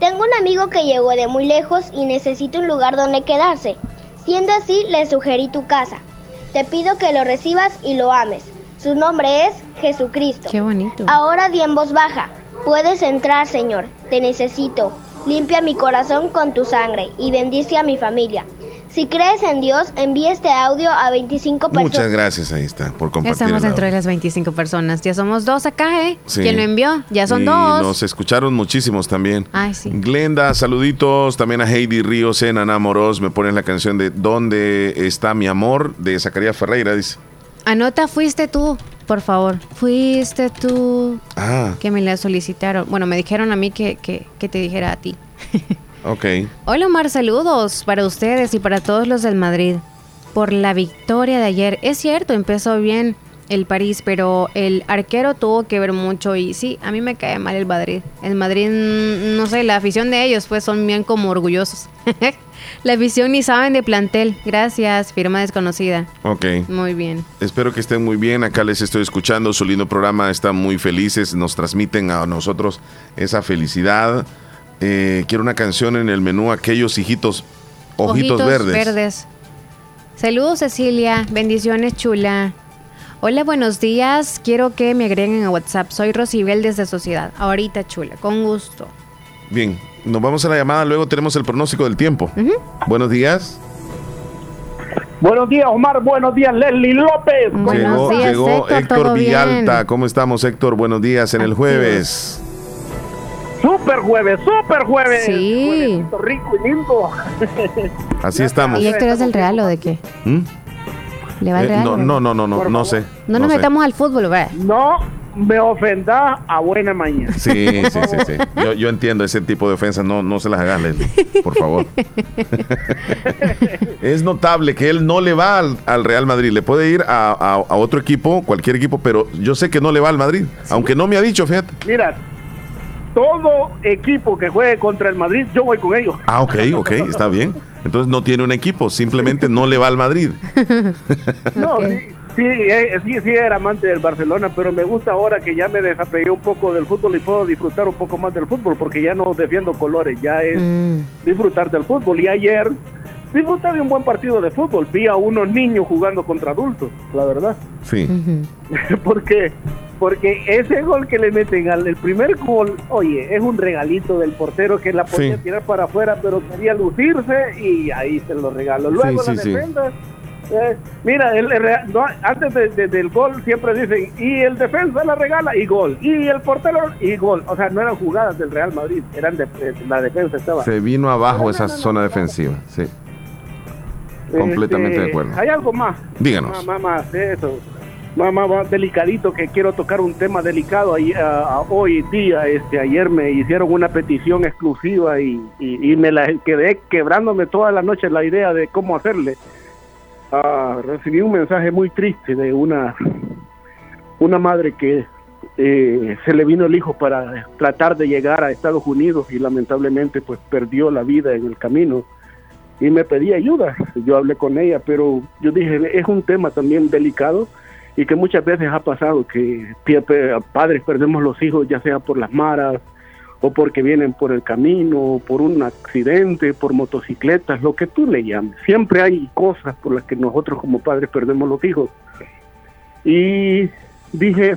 Tengo un amigo que llegó de muy lejos y necesita un lugar donde quedarse. Siendo así, le sugerí tu casa. Te pido que lo recibas y lo ames. Su nombre es Jesucristo. Qué bonito. Ahora di en voz baja. Puedes entrar, Señor. Te necesito. Limpia mi corazón con tu sangre y bendice a mi familia. Si crees en Dios, envía este audio a 25 personas. Muchas gracias, ahí está, por compartir. Estamos dentro de las 25 personas. Ya somos dos acá, ¿eh? Sí. ¿Quién lo envió? Ya son Y dos. Nos escucharon muchísimos también. Ay, sí. Glenda, saluditos. También a Heidi Ríos en Ana Moros. Me ponen la canción de ¿Dónde está mi amor? de Zacarías Ferreira, dice. Anota, fuiste tú, por favor. Fuiste tú. Ah, Que me la solicitaron. Bueno, me dijeron a mí que, que, que te dijera a ti. ok. Hola Omar, saludos para ustedes y para todos los del Madrid por la victoria de ayer. Es cierto, empezó bien el París, pero el arquero tuvo que ver mucho y sí, a mí me cae mal el Madrid. El Madrid, mm, no sé, la afición de ellos pues son bien como orgullosos. la afición ni saben de plantel. Gracias, firma desconocida. Ok. Muy bien. Espero que estén muy bien. Acá les estoy escuchando. Su lindo programa. Están muy felices. Nos transmiten a nosotros esa felicidad. Eh, quiero una canción en el menú. Aquellos hijitos, ojitos, verdes. verdes. Saludos Cecilia, bendiciones chula. Hola, buenos días. Quiero que me agreguen a WhatsApp. Soy Rosibel desde Sociedad. Ahorita chula, con gusto. Bien, nos vamos a la llamada. Luego tenemos el pronóstico del tiempo. Buenos días. Buenos días, Omar. Buenos días, Leslie López. Llegó, llegó Héctor, Villalta. ¿Cómo estamos, Héctor? Buenos días en el jueves. Super jueves, super jueves. Sí. rico y lindo. Así estamos. ¿Y Héctor es del Real o de qué? ¿Mm? ¿Le va al Eh, no, no, no, no, no, no sé. No nos sé. metamos al fútbol, ¿verdad? No me ofenda a buena mañana. Sí, sí, sí, sí. Yo, yo entiendo ese tipo de ofensas, no, no se las hagas, Leslie, por favor. es notable que él no le va al, al Real Madrid, le puede ir a, a- a otro equipo, cualquier equipo, pero yo sé que no le va al Madrid, aunque no me ha dicho, fíjate. Mira, todo equipo que juegue contra el Madrid, yo voy con ellos. Ah, ok, ok, está bien. Entonces no tiene un equipo, simplemente no le va al Madrid. No, sí, sí, eh, sí, sí era amante del Barcelona, pero me gusta ahora que ya me desapegué un poco del fútbol y puedo disfrutar un poco más del fútbol, porque ya no defiendo colores, ya es disfrutar del fútbol. Y ayer disfruté de un buen partido de fútbol, vi a unos niños jugando contra adultos, la verdad. Sí. porque porque ese gol que le meten al el primer gol, oye, es un regalito del portero que la podía Sí. tirar para afuera, pero quería lucirse y ahí se lo regaló. Luego Sí, la sí, defensa, eh, mira, el, el no, antes de- de- del gol siempre dicen, y el defensa la regala y gol, y el portero y gol. O sea, no eran jugadas del Real Madrid, eran de, eh, la defensa estaba. Se vino abajo esa zona defensiva, sí. Completamente Este, de acuerdo. Hay algo más. Díganos. Más, más, más de eso. Más, más, delicadito que quiero tocar un tema delicado ahí, hoy día. Este, ayer me hicieron una petición exclusiva y, y- me la quedé quebrándome toda la noche la idea de cómo hacerle. Ah, recibí un mensaje muy triste de una, una madre que eh, se le vino el hijo para tratar de llegar a Estados Unidos y lamentablemente pues perdió la vida en el camino y me pedí ayuda. Yo hablé con ella, pero yo dije, es un tema también delicado y que muchas veces ha pasado que pe- padres perdemos los hijos ya sea por las maras o porque vienen por el camino, por un accidente, por motocicletas, lo que tú le llames. Siempre hay cosas por las que nosotros como padres perdemos los hijos. Y dije,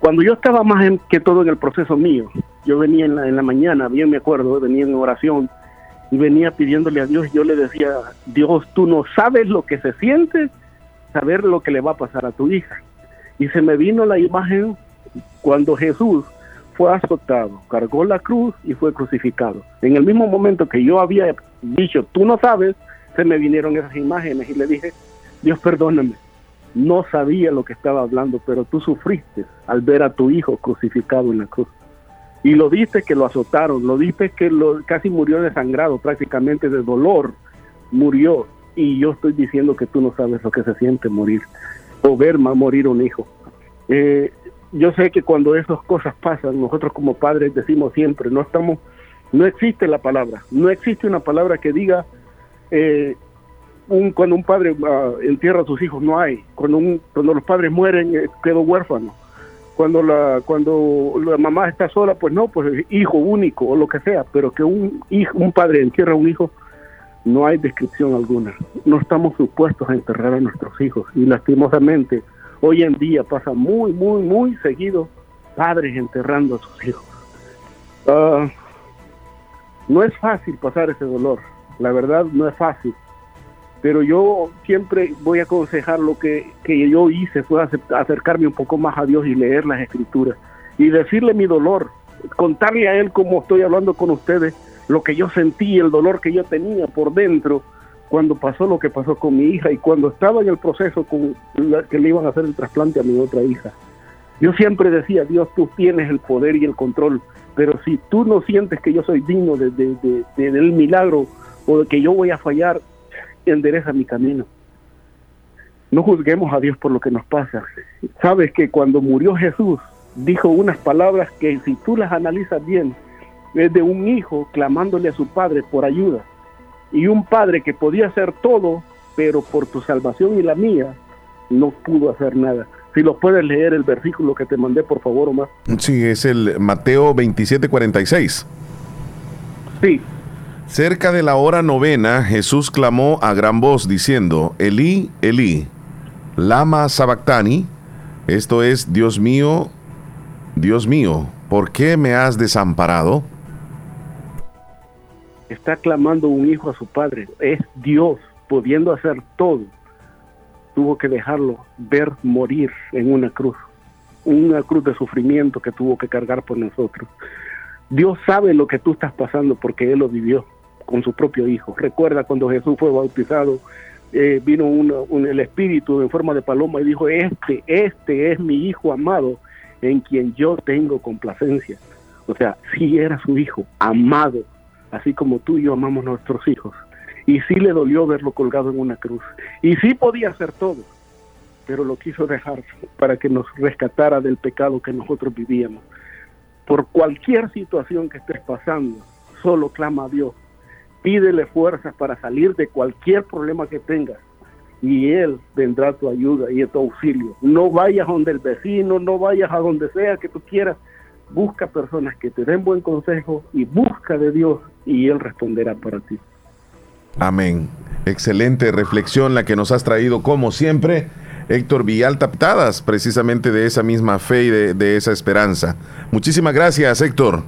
cuando yo estaba más en- que todo en el proceso mío, yo venía en la, en la mañana, bien me acuerdo, venía en oración y venía pidiéndole a Dios, yo le decía, Dios, tú no sabes lo que se siente saber lo que le va a pasar a tu hija. Y se me vino la imagen cuando Jesús fue azotado, cargó la cruz y fue crucificado. En el mismo momento que yo había dicho, tú no sabes, se me vinieron esas imágenes y le dije, Dios perdóname, no sabía lo que estaba hablando, pero tú sufriste al ver a tu hijo crucificado en la cruz. Y lo viste que lo azotaron, lo viste que lo, casi murió desangrado, prácticamente de dolor, murió. Y yo estoy diciendo que tú no sabes lo que se siente morir o ver morir un hijo. Eh, yo sé que cuando esas cosas pasan, nosotros como padres decimos siempre, no estamos, no existe la palabra, no existe una palabra que diga eh, un, cuando un padre ah, entierra a sus hijos, no hay. Cuando, un, cuando los padres mueren, eh, quedó huérfano. Cuando la, cuando la mamá está sola, pues no, pues hijo único o lo que sea, pero que un hijo, un padre entierra a un hijo, no hay descripción alguna. No estamos supuestos a enterrar a nuestros hijos y lastimosamente hoy en día pasa muy, muy, muy seguido padres enterrando a sus hijos. Ah, no es fácil pasar ese dolor, la verdad no es fácil, pero yo siempre voy a aconsejar lo que, que yo hice fue acercarme un poco más a Dios y leer las escrituras y decirle mi dolor, contarle a Él como estoy hablando con ustedes, lo que yo sentí, el dolor que yo tenía por dentro cuando pasó lo que pasó con mi hija y cuando estaba en el proceso con que le iban a hacer el trasplante a mi otra hija. Yo siempre decía, Dios, tú tienes el poder y el control, pero si tú no sientes que yo soy digno de, de- de- de- del milagro o de que yo voy a fallar, endereza mi camino. No juzguemos a Dios por lo que nos pasa. Sabes que cuando murió Jesús, dijo unas palabras que si tú las analizas bien, es de un hijo clamándole a su padre por ayuda. Y un padre que podía hacer todo, pero por tu salvación y la mía, no pudo hacer nada. Si lo puedes leer el versículo que te mandé, por favor, Omar. Sí, es el Mateo 27:46. Sí. Cerca de la hora novena, Jesús clamó a gran voz diciendo, Elí, Elí, lama sabactani, esto es, Dios mío, Dios mío, ¿por qué me has desamparado? Está clamando un hijo a su padre. Es Dios pudiendo hacer todo, tuvo que dejarlo ver morir en una cruz, una cruz de sufrimiento que tuvo que cargar por nosotros. Dios sabe lo que tú estás pasando porque Él lo vivió con su propio Hijo. Recuerda cuando Jesús fue bautizado, eh, vino el Espíritu en forma de paloma y dijo, este, este es mi Hijo amado en quien yo tengo complacencia. O sea, sí era su Hijo, amado, así como tú y yo amamos nuestros hijos. Y sí le dolió verlo colgado en una cruz. Y sí podía hacer todo, pero lo quiso dejar para que nos rescatara del pecado que nosotros vivíamos. Por cualquier situación que estés pasando, solo clama a Dios. Pídele fuerzas para salir de cualquier problema que tengas y Él vendrá a tu ayuda y a tu auxilio. No vayas donde el vecino, no vayas a donde sea que tú quieras. Busca personas que te den buen consejo y busca de Dios y Él responderá para ti. Amén. Excelente reflexión la que nos has traído, como siempre, Héctor Villalta, taptadas precisamente de esa misma fe y de, esa esperanza. Muchísimas gracias, Héctor.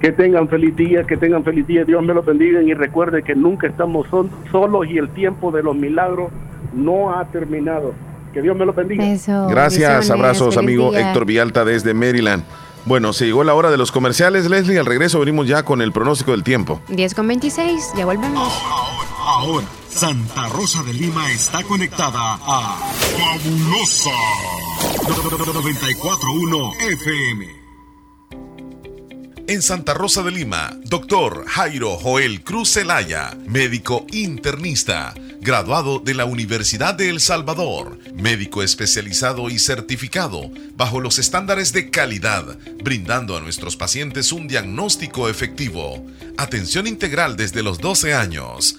Que tengan feliz día, que tengan feliz día, Dios me lo bendiga y recuerde que nunca estamos solos y el tiempo de los milagros no ha terminado. Que Dios me lo bendiga. Gracias, abrazos, amigo Héctor Villalta desde Maryland. Bueno, se llegó la hora de los comerciales, Leslie. Al regreso venimos ya con el pronóstico del tiempo. 10 con 26, ya volvemos. Ahora, Santa Rosa de Lima está conectada a Fabulosa 941 FM. En Santa Rosa de Lima, doctor Jairo Joel Cruz Zelaya, médico internista graduado de la Universidad de El Salvador, médico especializado y certificado bajo los estándares de calidad, brindando a nuestros pacientes un diagnóstico efectivo, atención integral desde los 12 años,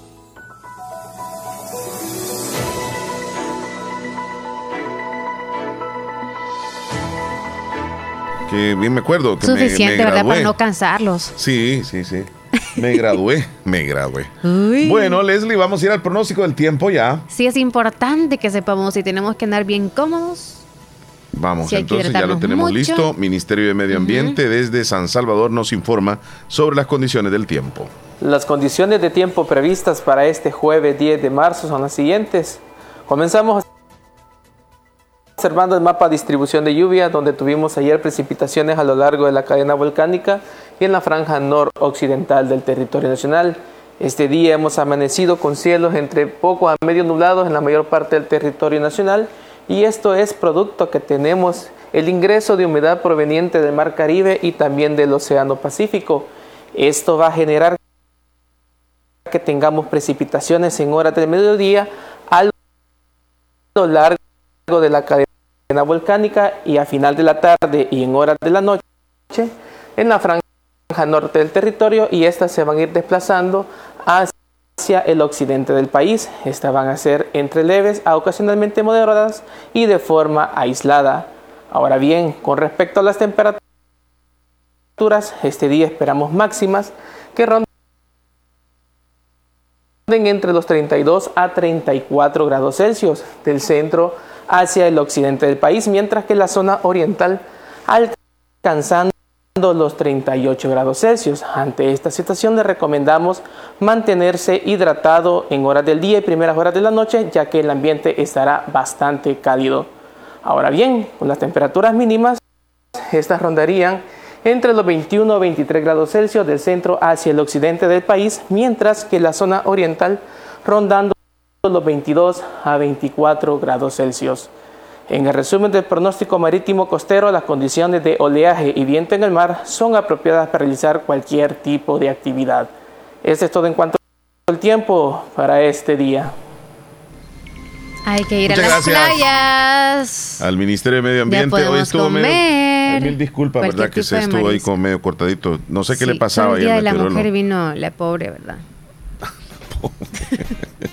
Que bien me acuerdo. Que Suficiente, me, me ¿verdad? Para no cansarlos. Sí, sí, sí. Me gradué, me gradué. Bueno, Leslie, vamos a ir al pronóstico del tiempo ya. Sí es importante que sepamos si tenemos que andar bien cómodos. Vamos, entonces ya lo tenemos mucho. listo. Ministerio de Medio Ambiente desde San Salvador nos informa sobre las condiciones del tiempo. Las condiciones de tiempo previstas para este jueves 10 de marzo son las siguientes. Comenzamos observando el mapa de distribución de lluvia, donde tuvimos ayer precipitaciones a lo largo de la cadena volcánica y en la franja noroccidental del territorio nacional. Este día hemos amanecido con cielos entre poco a medio nublados en la mayor parte del territorio nacional y esto es producto que tenemos el ingreso de humedad proveniente del Mar Caribe y también del Océano Pacífico. Esto va a generar que tengamos precipitaciones en horas del mediodía a lo largo de la cadena volcánica y a final de la tarde y en horas de la noche en la franja norte del territorio y estas se van a ir desplazando hacia el occidente del país. Estas van a ser entre leves a ocasionalmente moderadas y de forma aislada. Ahora bien, con respecto a las temperaturas, este día esperamos máximas que rondan entre los 32 a 34 grados Celsius del centro hacia el occidente del país, mientras que la zona oriental alcanzando los 38 grados Celsius. Ante esta situación le recomendamos mantenerse hidratado en horas del día y primeras horas de la noche, ya que el ambiente estará bastante cálido. Ahora bien, con las temperaturas mínimas, estas rondarían entre los 21 a 23 grados Celsius del centro hacia el occidente del país, mientras que la zona oriental rondando los 22 a 24 grados Celsius. En el resumen del pronóstico marítimo costero, las condiciones de oleaje y viento en el mar son apropiadas para realizar cualquier tipo de actividad. Este es todo en cuanto al tiempo para este día. Hay que ir Muchas a las playas. Al Ministerio de Medio Ambiente hoy estuvo medio. comer. Mil disculpas, ¿verdad? Que se estuvo ahí marisco. como medio cortadito. No sé qué le Sí, pasaba ahí el día de la mujer vino la pobre, ¿verdad?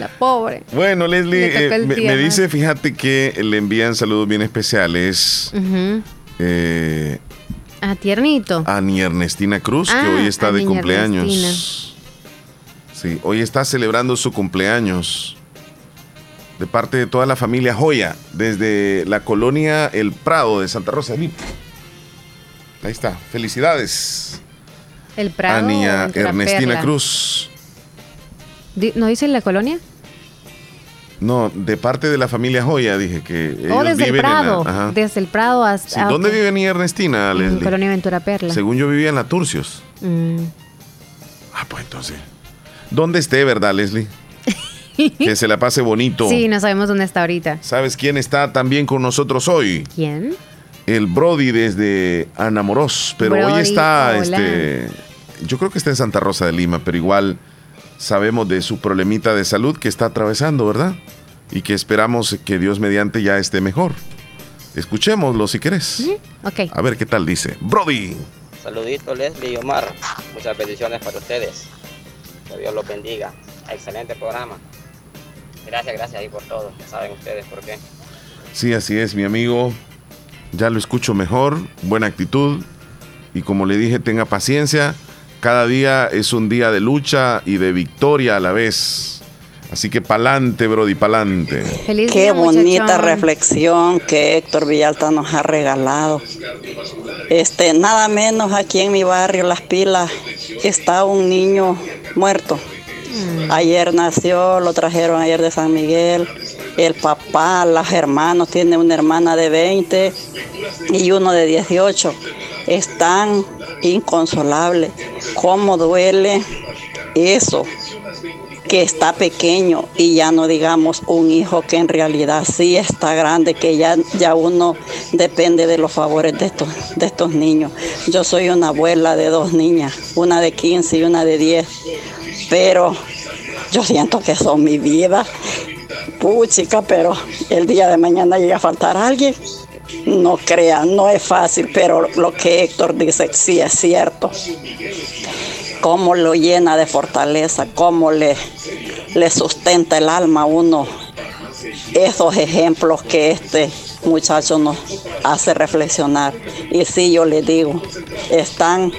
la pobre. Bueno, Leslie, Le eh, me, dice, fíjate que le envían saludos bien especiales eh, Ah, tiernito. a ni Ernestina Cruz, que Ah, hoy está a de cumpleaños. Sí, hoy está celebrando su cumpleaños. De parte de toda la familia Joya, desde la colonia El Prado de Santa Rosa. Ahí está, felicidades. El Prado. a Tula Ernestina Perla. Cruz. ¿No dice la colonia? No, de parte de la familia Joya, dije que ellos oh, desde el en la- Prado. ajá. Desde el Prado hasta. Sí, ¿Dónde ok. vive niña Ernestina, En Leslie? Colonia Ventura Perla. Según yo vivía en la Turcios. Mm. Ah, pues entonces. ¿Dónde esté, verdad, Leslie? que se la pase bonito. Sí, no sabemos dónde está ahorita. ¿Sabes quién está también con nosotros hoy? ¿Quién? El Brody desde Anamoros. Pero hoy está, hola. este. Yo creo que está en Santa Rosa de Lima, pero igual sabemos de su problemita de salud que está atravesando, ¿verdad? Y que esperamos que Dios mediante ya esté mejor. Escuchémoslo si querés. Ok. A ver qué tal dice. Brody. Saludito Leslie y Omar. Muchas bendiciones para ustedes. Que Dios los bendiga. Excelente programa. Gracias, gracias ahí por todo. Ya saben ustedes por qué. Sí, así es, mi amigo. Ya lo escucho mejor, buena actitud. Y como le dije, tenga paciencia. Cada día es un día de lucha y de victoria a la vez. Así que pa'lante, Brody, pa'lante. Feliz Qué bonita reflexión que Héctor Villalta nos ha regalado. Este, nada menos aquí en mi barrio, Las Pilas, está un niño muerto. Mm. Ayer nació, lo trajeron ayer de San Miguel. El papá, los hermanos, tiene una hermana de 20 y uno de 18. Están inconsolables. ¿Cómo duele eso? que está pequeño y ya no digamos un hijo que en realidad sí está grande, que ya, ya uno depende de los favores de estos, de estos niños. Yo soy una abuela de dos niñas, una de 15 y una de 10, pero yo siento que son mi vida. Puchica, pero el día de mañana llega a faltar alguien. No crean, no es fácil, pero lo que Héctor dice sí es cierto cómo lo llena de fortaleza, cómo le, sustenta el alma a uno. Esos ejemplos que este muchacho nos hace reflexionar. Y sí, yo le digo, están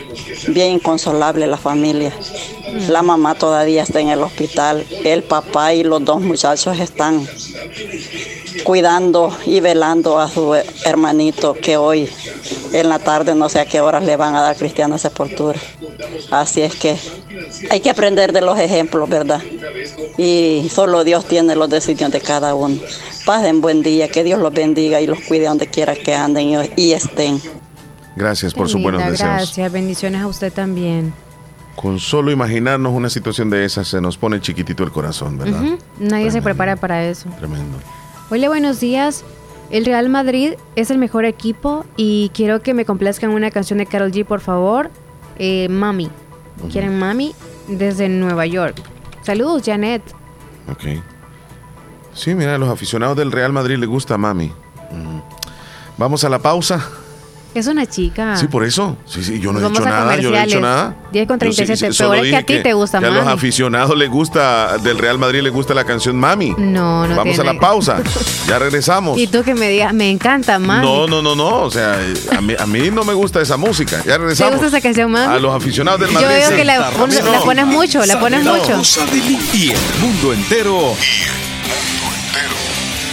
bien inconsolables la familia. La mamá todavía está en el hospital, el papá y los dos muchachos están cuidando y velando a su hermanito que hoy en la tarde no sé a qué horas le van a dar cristiana sepultura. Así es que hay que aprender de los ejemplos, ¿verdad? Y solo Dios tiene los designios de cada uno. Pasen buen día, que Dios los bendiga y los cuide donde quiera que anden y, estén. Gracias por sus buenos deseos. Gracias, bendiciones a usted también. Con solo imaginarnos una situación de esa se nos pone chiquitito el corazón, ¿verdad? Nadie se prepara para eso. Tremendo. Hola, buenos días. El Real Madrid es el mejor equipo y quiero que me complazcan una canción de Carol G, por favor. Eh, Mami. ¿Quieren Mami? Desde Nueva York. Saludos, Janet. Ok. Sí, mira, a los aficionados del Real Madrid les gusta Mami. Vamos a la pausa. Es una chica. Sí, por eso. Sí, sí, yo no he dicho nada, yo no he dicho nada. 10 con 37, pero es que a ti te gusta que a los aficionados les gusta, del Real Madrid les gusta la canción Mami. No, no Vamos a la pausa, ya regresamos. Y tú que me digas, me encanta Mami. No, no, no, no, o sea, a mí, a mí no me gusta esa música, ya regresamos. ¿Te gusta esa canción Mami? A los aficionados del Madrid. Yo veo que la, la pones mucho, la pones mucho. Y el mundo entero.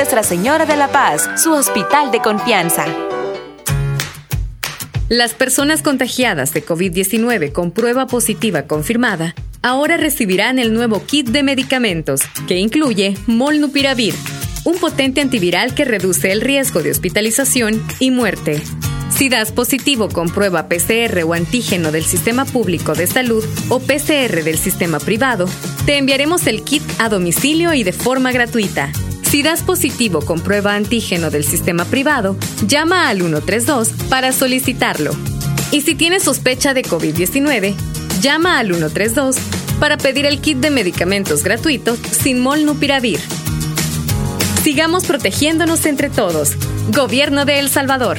Señora de la Paz, su hospital de confianza. Las personas contagiadas de COVID-19 con prueba positiva confirmada ahora recibirán el nuevo kit de medicamentos que incluye Molnupiravir, un potente antiviral que reduce el riesgo de hospitalización y muerte. Si das positivo con prueba PCR o antígeno del sistema público de salud o PCR del sistema privado, te enviaremos el kit a domicilio y de forma gratuita. Si das positivo con prueba antígeno del sistema privado, llama al 132 para solicitarlo. Y si tienes sospecha de COVID-19, llama al 132 para pedir el kit de medicamentos gratuitos sin molnupiravir. Sigamos protegiéndonos entre todos. Gobierno de El Salvador.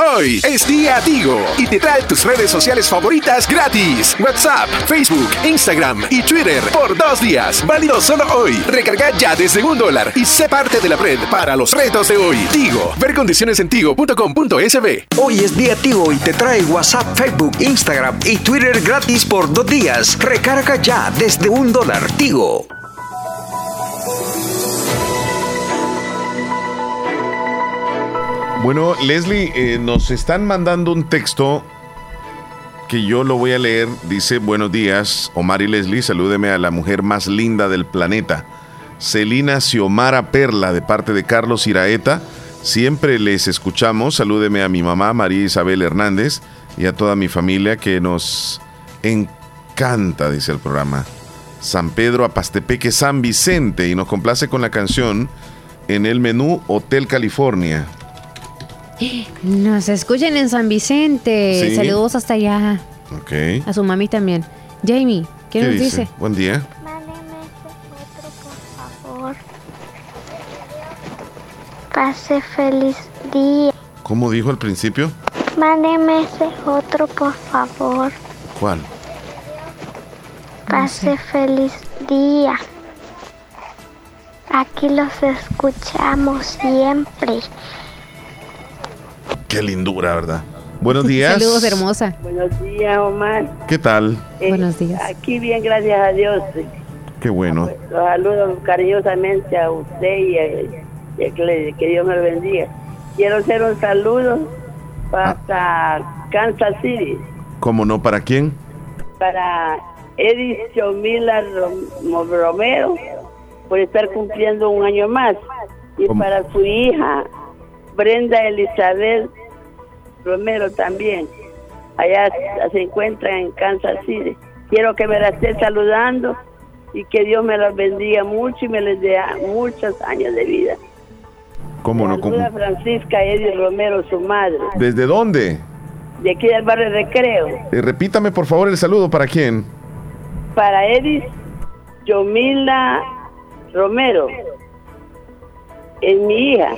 Hoy es día Tigo y te trae tus redes sociales favoritas gratis. WhatsApp, Facebook, Instagram y Twitter por dos días. Válido solo hoy. Recarga ya desde un dólar y sé parte de la red para los retos de hoy. Tigo. Ver condiciones en tigo.com.sb. Hoy es día Tigo y te trae WhatsApp, Facebook, Instagram y Twitter gratis por dos días. Recarga ya desde un dólar. Tigo. Bueno, Leslie, eh, nos están mandando un texto que yo lo voy a leer. Dice, buenos días, Omar y Leslie, salúdeme a la mujer más linda del planeta. Celina Xiomara Perla, de parte de Carlos Iraeta. Siempre les escuchamos. Salúdeme a mi mamá, María Isabel Hernández, y a toda mi familia que nos encanta, dice el programa. San Pedro Apastepeque, San Vicente, y nos complace con la canción en el menú Hotel California. Nos escuchen en San Vicente. Sí. Saludos hasta allá. Ok. A su mami también. Jamie, ¿qué, nos dice? Buen día. favor. Pase feliz día. ¿Cómo dijo al principio? Mándeme ese otro, por favor. ¿Cuál? Pase feliz día. Aquí los escuchamos siempre. Qué lindura, ¿verdad? Buenos días. Saludos, hermosa. Buenos días, Omar. ¿Qué tal? Eh, Buenos días. Aquí bien, gracias a Dios. Qué bueno. Los saludo cariñosamente a usted y, a- y a que, le- que Dios me lo bendiga. Quiero hacer un saludo para Kansas City, ¿Cómo no? ¿Para quién? para Edith Chomila Rom- Romero, por estar cumpliendo un año más, y ¿Cómo? para su hija Brenda Elizabeth Romero también. Allá se encuentra en Kansas City. Quiero que me la esté saludando y que Dios me las bendiga mucho y me les dé muchos años de vida. ¿Cómo no? ¿Cómo? Francisca Edith Romero, su madre, ¿Desde dónde? de aquí del barrio Recreo. Eh, repítame por favor el saludo. ¿Para quién? Para Edith Yomila Romero, es mi hija.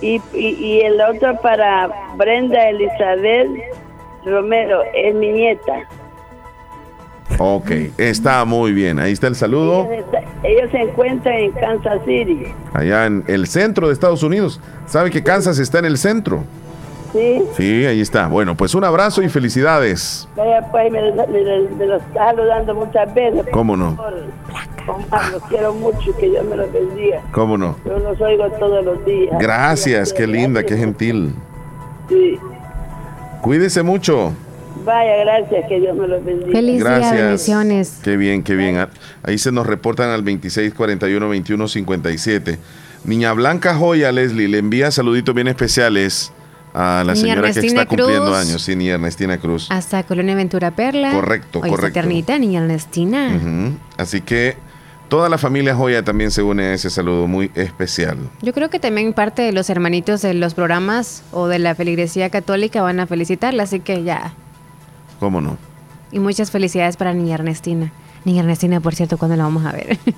Y, y, y el otro para Brenda Elizabeth Romero, es mi nieta. Ok, está muy bien. Ahí está el saludo. Ellos, está- ellos se encuentran en Kansas City. Allá en el centro de Estados Unidos. ¿Sabe que Kansas está en el centro? Sí, Sí, ahí está. Bueno, pues un abrazo y felicidades. vaya pues, me, me- me- me lo está saludando muchas veces. ¿Cómo no? Omar, los quiero mucho, que Dios me los bendiga. ¿Cómo no? Yo los oigo todos los días. Gracias, qué linda, qué gentil. Sí. Cuídese mucho. Vaya, gracias, que Dios me los bendiga. Feliz día, Gracias. bendiciones. Qué bien, qué bien. Ah, Ahí se nos reportan al 2641-2157. Niña Blanca Joya, Leslie, le envía saluditos bien especiales a la señora que Ernestina está cumpliendo Cruz. años. Sí, niña Ernestina Cruz. Hasta Colonia Ventura Perla. Correcto, Hoy correcto. Eternita, niña Ernestina. Así que toda la familia Joya también se une a ese saludo muy especial. Yo creo que también parte de los hermanitos de los programas o de la feligresía católica van a felicitarla, así que ya. ¿Cómo no? Y muchas felicidades para niña Ernestina. Niña Ernestina, por cierto, ¿cuándo la vamos a ver?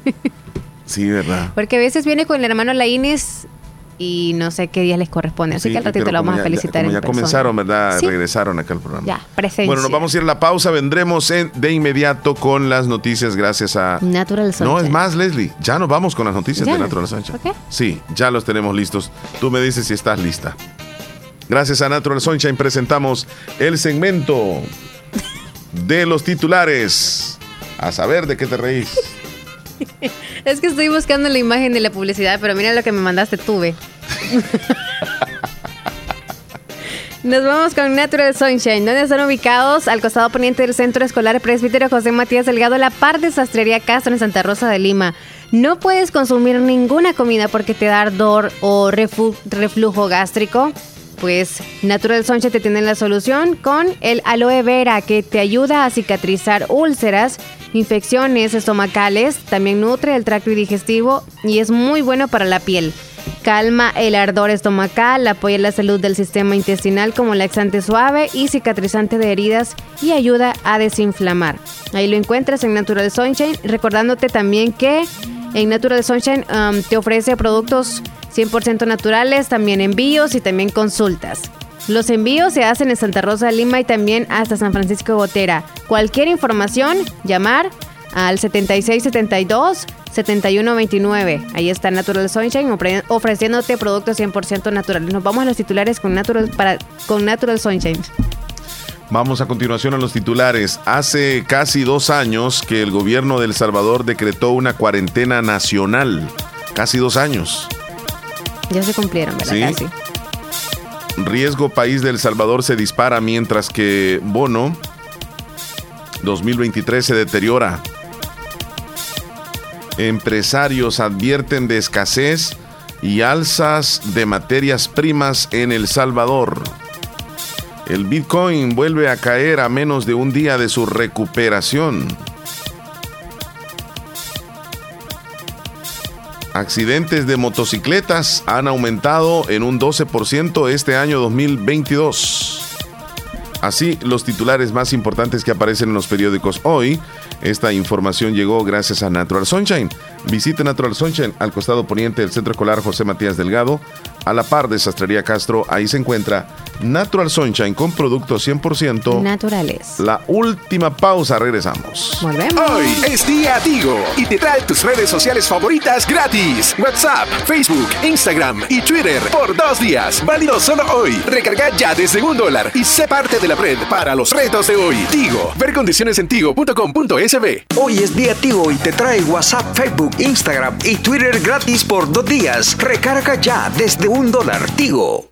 Sí, ¿verdad? Porque a veces viene con el hermano Laínez y no sé qué día les corresponde. Así Sí, que al ratito la vamos a ya- felicitar. como en ya persona. comenzaron, ¿verdad? Sí. Regresaron acá al programa. Ya, presencia. Bueno, nos vamos a ir a la pausa. Vendremos en- de inmediato con las noticias gracias a... Natural No, Sunshine. es más, Leslie. Ya nos vamos con las noticias Ya. de Natural Sunshine. Ok. Sí, ya los tenemos listos. Tú me dices si estás lista. Gracias a Natural Sunshine presentamos el segmento de los titulares. A saber de qué te reís. Es que estoy buscando la imagen de la publicidad, pero mira lo que me mandaste tú, ve. Nos vamos con Natural Sunshine, donde están ubicados al costado poniente del Centro Escolar Presbítero José Matías Delgado, la par de Sastrería Castro en Santa Rosa de Lima. No puedes consumir ninguna comida porque te da ardor o reflujo gástrico. Pues Natural Sunshine te tiene la solución con el aloe vera que te ayuda a cicatrizar úlceras, infecciones estomacales, también nutre el tracto digestivo y es muy bueno para la piel. Calma el ardor estomacal, apoya la salud del sistema intestinal como laxante suave y cicatrizante de heridas y ayuda a desinflamar. Ahí lo encuentras en Natural Sunshine, recordándote también que en Natural Sunshine um, te ofrece productos 100% naturales, también envíos y también consultas. Los envíos se hacen en Santa Rosa de Lima y también hasta San Francisco Gotera. Cualquier información, llamar al 7672 7129. Ahí está Natural Sunshine ofreciéndote productos 100% naturales. Nos vamos a los titulares con Natural, para, con Natural Sunshine. Vamos a continuación a los titulares. Hace casi dos años que el gobierno de El Salvador decretó una cuarentena nacional. Casi dos años. Ya se cumplieron, ¿verdad? Casi. Riesgo país de El Salvador se dispara mientras que bono 2023 se deteriora. Empresarios advierten de escasez y alzas de materias primas en El Salvador. El Bitcoin vuelve a caer a menos de un día de su recuperación. Accidentes de motocicletas han aumentado en un 12% este año 2022. Así, los titulares más importantes que aparecen en los periódicos hoy. Esta información llegó gracias a Natural Sunshine. Visite Natural Sunshine al costado poniente del Centro Escolar José Matías Delgado, a la par de Sastrería Castro. Ahí se encuentra Natural Sunshine con productos 100% naturales. La última pausa, regresamos. Volvemos. Hoy es día Tigo y te trae tus redes sociales favoritas gratis. WhatsApp, Facebook, Instagram y Twitter por dos días. Válido solo hoy. Recarga ya desde un dólar y sé parte de la red para los retos de hoy. Tigo. Ver condiciones en tigo.com.sb. Hoy es día Tigo y te trae WhatsApp, Facebook, Instagram y Twitter gratis por dos días. Recarga ya desde un dólar.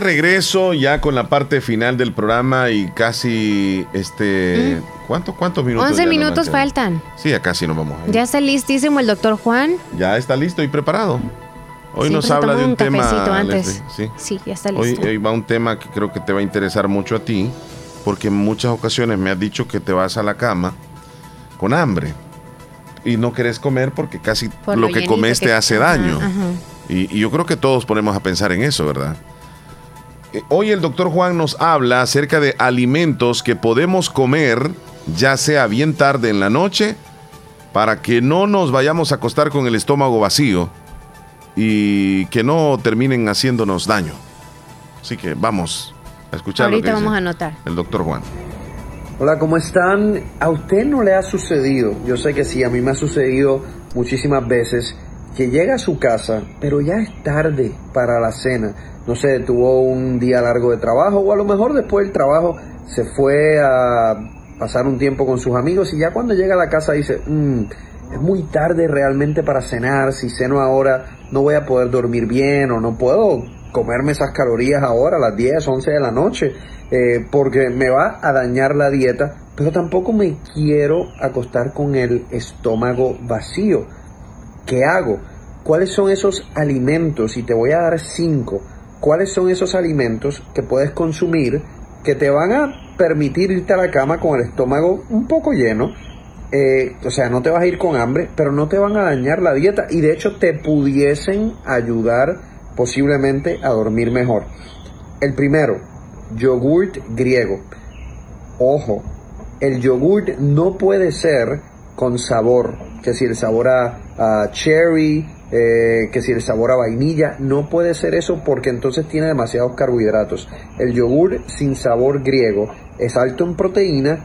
regreso ya con la parte final del programa y casi este ¿cuánto, cuántos minutos? 11 minutos faltan. Sí, ya casi nos vamos. A ir. Ya está listísimo el doctor Juan. Ya está listo y preparado. Hoy nos habla de un, un tema. antes. Leslie, sí. Sí, ya está Hoy, listo. hoy va un tema que creo que te va a interesar mucho a ti, porque en muchas ocasiones me has dicho que te vas a la cama con hambre y no querés comer porque casi Por lo lo que comes que- te hace Ajá, daño. ajá. Y, y yo creo que todos ponemos a pensar en eso, ¿verdad? Eh, Hoy el doctor Juan nos habla acerca de alimentos que podemos comer, ya sea bien tarde en la noche, para que no nos vayamos a acostar con el estómago vacío y que no terminen haciéndonos daño. Así que vamos a escuchar lo Ahorita que dice vamos a anotar. el doctor Juan. Hola, ¿cómo están? ¿A usted no le ha sucedido? Yo sé que sí, a mí me ha sucedido muchísimas veces que llega a su casa, pero ya es tarde para la cena. No sé, tuvo un día largo de trabajo o a lo mejor después del trabajo se fue a pasar un tiempo con sus amigos y ya cuando llega a la casa dice, "Mm, es muy tarde realmente para cenar, si ceno ahora no voy a poder dormir bien o no puedo comerme esas calorías ahora a las 10, 11 de la noche, eh, porque me va a dañar la dieta, pero tampoco me quiero acostar con el estómago vacío. ¿Qué hago? ¿Cuáles son esos alimentos? Y te voy a dar cinco. ¿Cuáles son esos alimentos que puedes consumir que te van a permitir irte a la cama con el estómago un poco lleno? Eh, o sea, no te vas a ir con hambre, pero no te van a dañar la dieta y de hecho te pudiesen ayudar posiblemente a dormir mejor. El primero, yogurt griego. Ojo, el yogurt no puede ser con sabor, que si el sabor a, a cherry, eh, que si el sabor a vainilla, no puede ser eso porque entonces tiene demasiados carbohidratos. El yogur sin sabor griego es alto en proteína,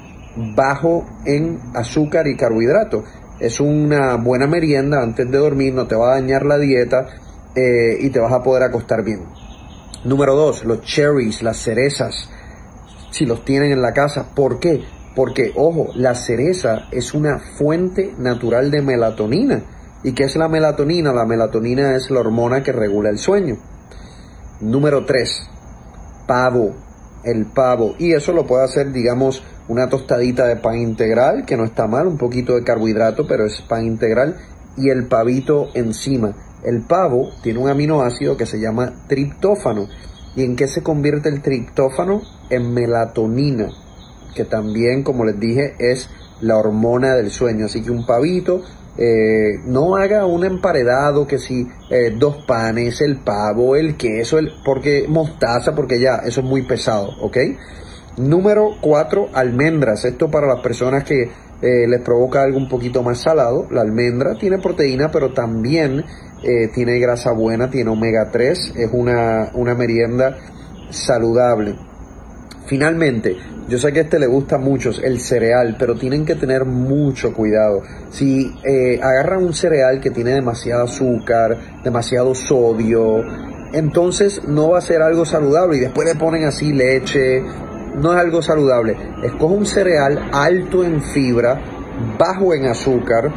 bajo en azúcar y carbohidratos. Es una buena merienda antes de dormir, no te va a dañar la dieta eh, y te vas a poder acostar bien. Número dos, los cherries, las cerezas, si los tienen en la casa. ¿Por qué? Porque, ojo, la cereza es una fuente natural de melatonina. ¿Y qué es la melatonina? La melatonina es la hormona que regula el sueño. Número 3, pavo, el pavo. Y eso lo puede hacer, digamos, una tostadita de pan integral, que no está mal, un poquito de carbohidrato, pero es pan integral, y el pavito encima. El pavo tiene un aminoácido que se llama triptófano. ¿Y en qué se convierte el triptófano? En melatonina, que también, como les dije, es la hormona del sueño. Así que un pavito, eh, no haga un emparedado que si eh, dos panes, el pavo, el queso, el, porque mostaza, porque ya eso es muy pesado, ¿ok? Número 4, almendras. Esto para las personas que eh, les provoca algo un poquito más salado. La almendra tiene proteína, pero también tiene grasa buena, tiene omega 3. Es una, una merienda saludable. Finalmente, yo sé que a este le gusta mucho el cereal, pero tienen que tener mucho cuidado. Si eh, agarran un cereal que tiene demasiado azúcar, demasiado sodio, entonces no va a ser algo saludable y después le ponen así leche, no es algo saludable. Escoge un cereal alto en fibra, bajo en azúcar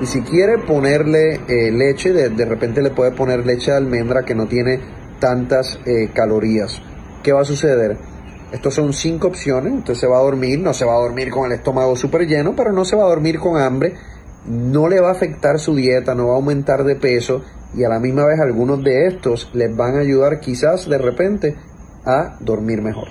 y si quiere ponerle eh, leche, de, de, repente le puede poner leche de almendra que no tiene tantas eh, calorías. ¿Qué va a suceder? Estos son cinco opciones. Usted se va a dormir, no se va a dormir con el estómago súper lleno, pero no se va a dormir con hambre. No le va a afectar su dieta, no va a aumentar de peso y a la misma vez algunos de estos les van a ayudar quizás de repente a dormir mejor.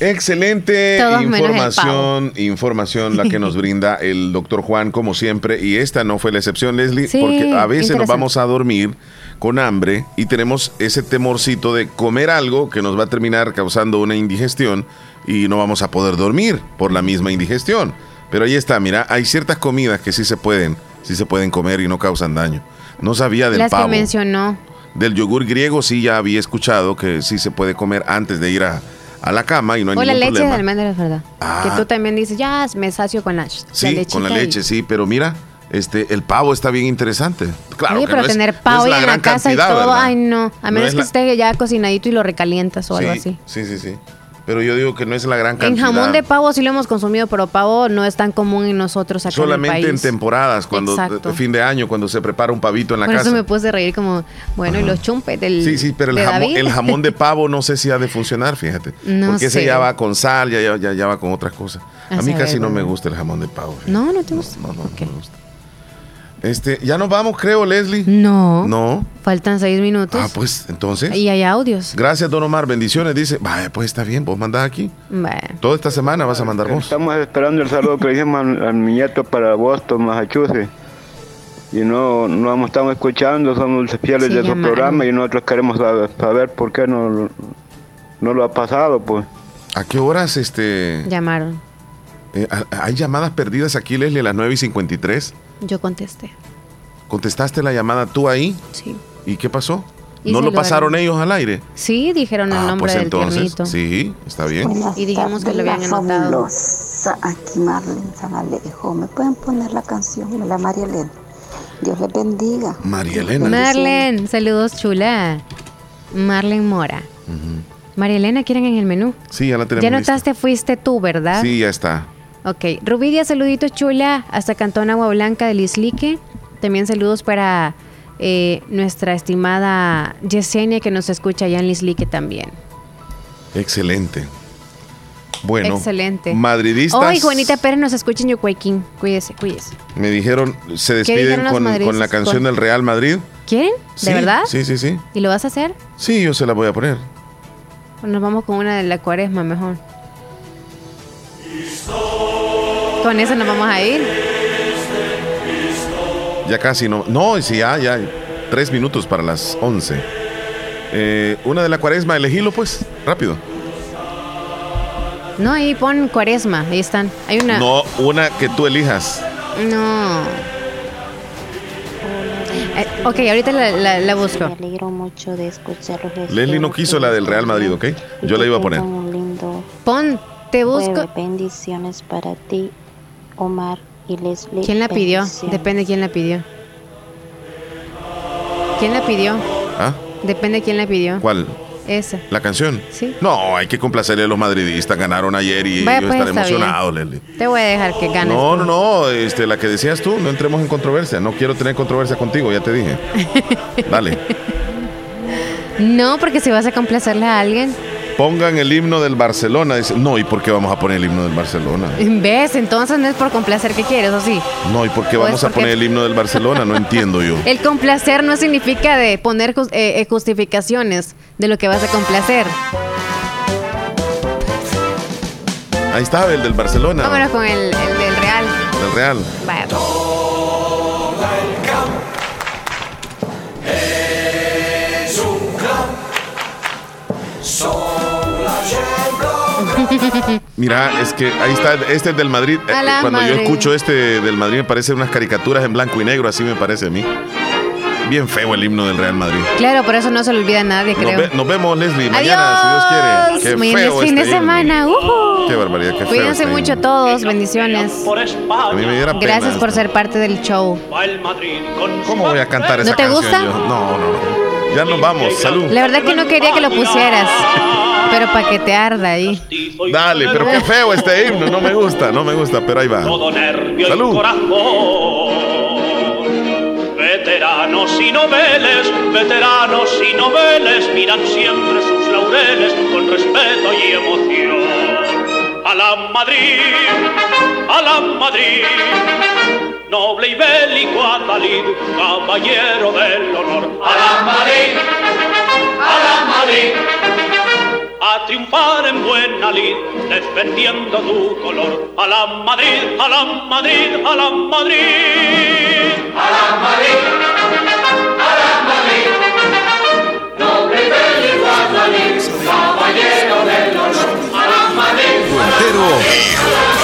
Excelente Todos información, información la que nos brinda el doctor Juan, como siempre, y esta no fue la excepción, Leslie, Sí, porque a veces nos vamos a dormir con hambre y tenemos ese temorcito de comer algo que nos va a terminar causando una indigestión y no vamos a poder dormir por la misma indigestión. Pero ahí está, mira, hay ciertas comidas que sí se pueden, sí se pueden comer y no causan daño. No sabía del Las pavo. que mencionó. Del yogur griego sí ya había escuchado que sí se puede comer antes de ir a, a la cama y no hay o la ningún leche problema. de almendras, ¿verdad? Ah. Que tú también dices, ya me sacio con la, Sí, la con la y- leche, sí, pero mira, este, el pavo está bien interesante. Claro Oye, que pero no es- tener no pavo es ya en la casa y todo, ¿verdad? ay no. A No menos que la- esté ya cocinadito y lo recalientas o algo Sí, así. Sí, sí, sí. pero yo digo que no es la gran cantidad. En jamón de pavo sí lo hemos consumido, pero pavo no es tan común en nosotros acá Solamente en, el en país. temporadas, cuando fin de año, cuando se prepara un pavito en la Por casa. eso me puse a reír como, bueno, y los chumpes del Sí, sí, pero el jamón, el jamón de pavo no sé si ha de funcionar, fíjate. No porque ese sé. ya va con sal, ya, ya, ya, va con otras cosas. A A mí casi no me gusta el jamón de pavo. No, no te gusta. No, no, no me gusta. Este, ya nos vamos, creo, Leslie. No. No. Faltan seis minutos. Ah, pues entonces. Y hay audios. Gracias, don Omar. Bendiciones. Dice, vaya, pues está bien, vos mandás aquí. Bueno. Toda esta semana vas a mandar vos. Estamos esperando el saludo que le hicimos a, mi nieto para Boston, Massachusetts. Y no, no hemos estado escuchando, somos fieles Sí, de su programa y nosotros queremos saber, saber por qué no, no lo ha pasado, pues. ¿A qué horas este, Llamaron. eh, hay llamadas perdidas aquí, Leslie, a las 9 y 53? Yo contesté. ¿Contestaste la llamada tú ahí? Sí. ¿Y qué pasó? Y ¿No lo pasaron ellos al aire? Sí, dijeron el Ah, nombre pues del entonces, tiernito. sí, está bien. Y dijimos que lo habían La anotado. aquí Marlene San Alejo. ¿Me pueden poner la canción de la María Elena? Dios les bendiga. María Elena. Marlen, saludos chula. Marlen Mora. María Elena, ¿quieren en el menú? Sí, ya la tenemos Ya lista. notaste, fuiste tú, ¿verdad? Sí, ya está. Ok, Rubidia, saluditos chula, hasta Cantón Agua Blanca del Islique. También saludos para eh, nuestra estimada Yesenia que nos escucha allá en Lislique también. Excelente. Bueno, Excelente. madridistas Hoy Juanita Pérez nos escucha en Yucuayquín. Cuídese, cuídese. me dijeron, se ¿Qué dijeron despiden con, la canción Con- del Real Madrid. ¿Quieren? ¿De Sí, verdad? Sí, sí, sí. ¿Y lo vas a hacer? Sí, yo se la voy a poner. Pues nos vamos con una de la cuaresma mejor. Con esa nos vamos a ir. Ya casi no. No, sí, ya, ya. Tres minutos para las once. Eh, una de la cuaresma, elegilo pues, rápido. No, ahí pon cuaresma, ahí están. Hay una. No, una que tú elijas. No. Eh, ok, ahorita la, la- la busco. Me alegro mucho de escucharlos. Leslie no quiso la del Real Madrid, ¿ok? Yo la iba a poner. Un lindo Pon, te busco. Bendiciones para ti, Omar y Leslie. ¿Quién la pidió? Bendiciones. Depende quién la pidió. ¿Quién la pidió? ¿Ah? Depende quién la pidió. ¿Cuál? Esa. ¿La canción? Sí. No, hay que complacerle a los madridistas. Ganaron ayer y Vaya, ellos pues, están está bien. emocionados, Leslie. Te voy a dejar que ganes. No, no, no, este, la que decías tú, no entremos en controversia. No quiero tener controversia contigo, ya te dije. Dale. No, porque si vas a complacerle a alguien. Pongan el himno del Barcelona. Dice, no, ¿y por qué vamos a poner el himno del Barcelona? ¿Ves? Entonces no es por complacer que quieres, ¿o sí? No, ¿y por qué Pues vamos a porque- poner el himno del Barcelona? No entiendo yo. El complacer no significa de poner eh, eh, justificaciones de lo que vas a complacer. Ahí está el del Barcelona. Vámonos con el, el del Real. Del Real. Vaya. Mira, es que ahí está, este es del Madrid. Cuando yo escucho este del Madrid me parecen unas caricaturas en blanco y negro, así me parece a mí. Bien feo el himno del Real Madrid. Claro, por eso no se le olvida a nadie, Nos, creo. ve- nos vemos, Leslie, mañana, Adiós. si Dios quiere. Qué feo es fin de este himno. semana. Qué barbaridad, qué feo. Cuídense este mucho himno. todos. Bendiciones. A mí me diera pena Gracias por esto. ser parte del show. ¿Cómo voy a cantar esa ¿No te canción gusta? yo? No, no, no. Ya nos vamos. Salud. La verdad que no quería que lo pusieras. Pero para que te arda ahí. Dale, pero qué feo este himno. No me gusta, no me gusta, pero ahí va. todo nervio y Salud. corazón. Veteranos y noveles, veteranos y noveles miran siempre sus laureles con respeto y emoción. A la Madrid, a la Madrid, noble y bélico Adalid, caballero del honor. A la Madrid, a la Madrid a triunfar en buena lid, defendiendo tu color. A la Madrid, a la Madrid, a la Madrid. A la Madrid, a la Madrid. Noble bélico Adalid, caballero del honor. A la Madrid. Entero.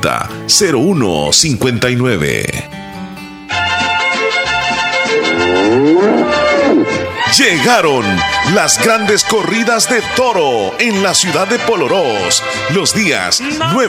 2664-2061 7590-0159. Llegaron las grandes corridas de toro en la ciudad de Polorós los días 9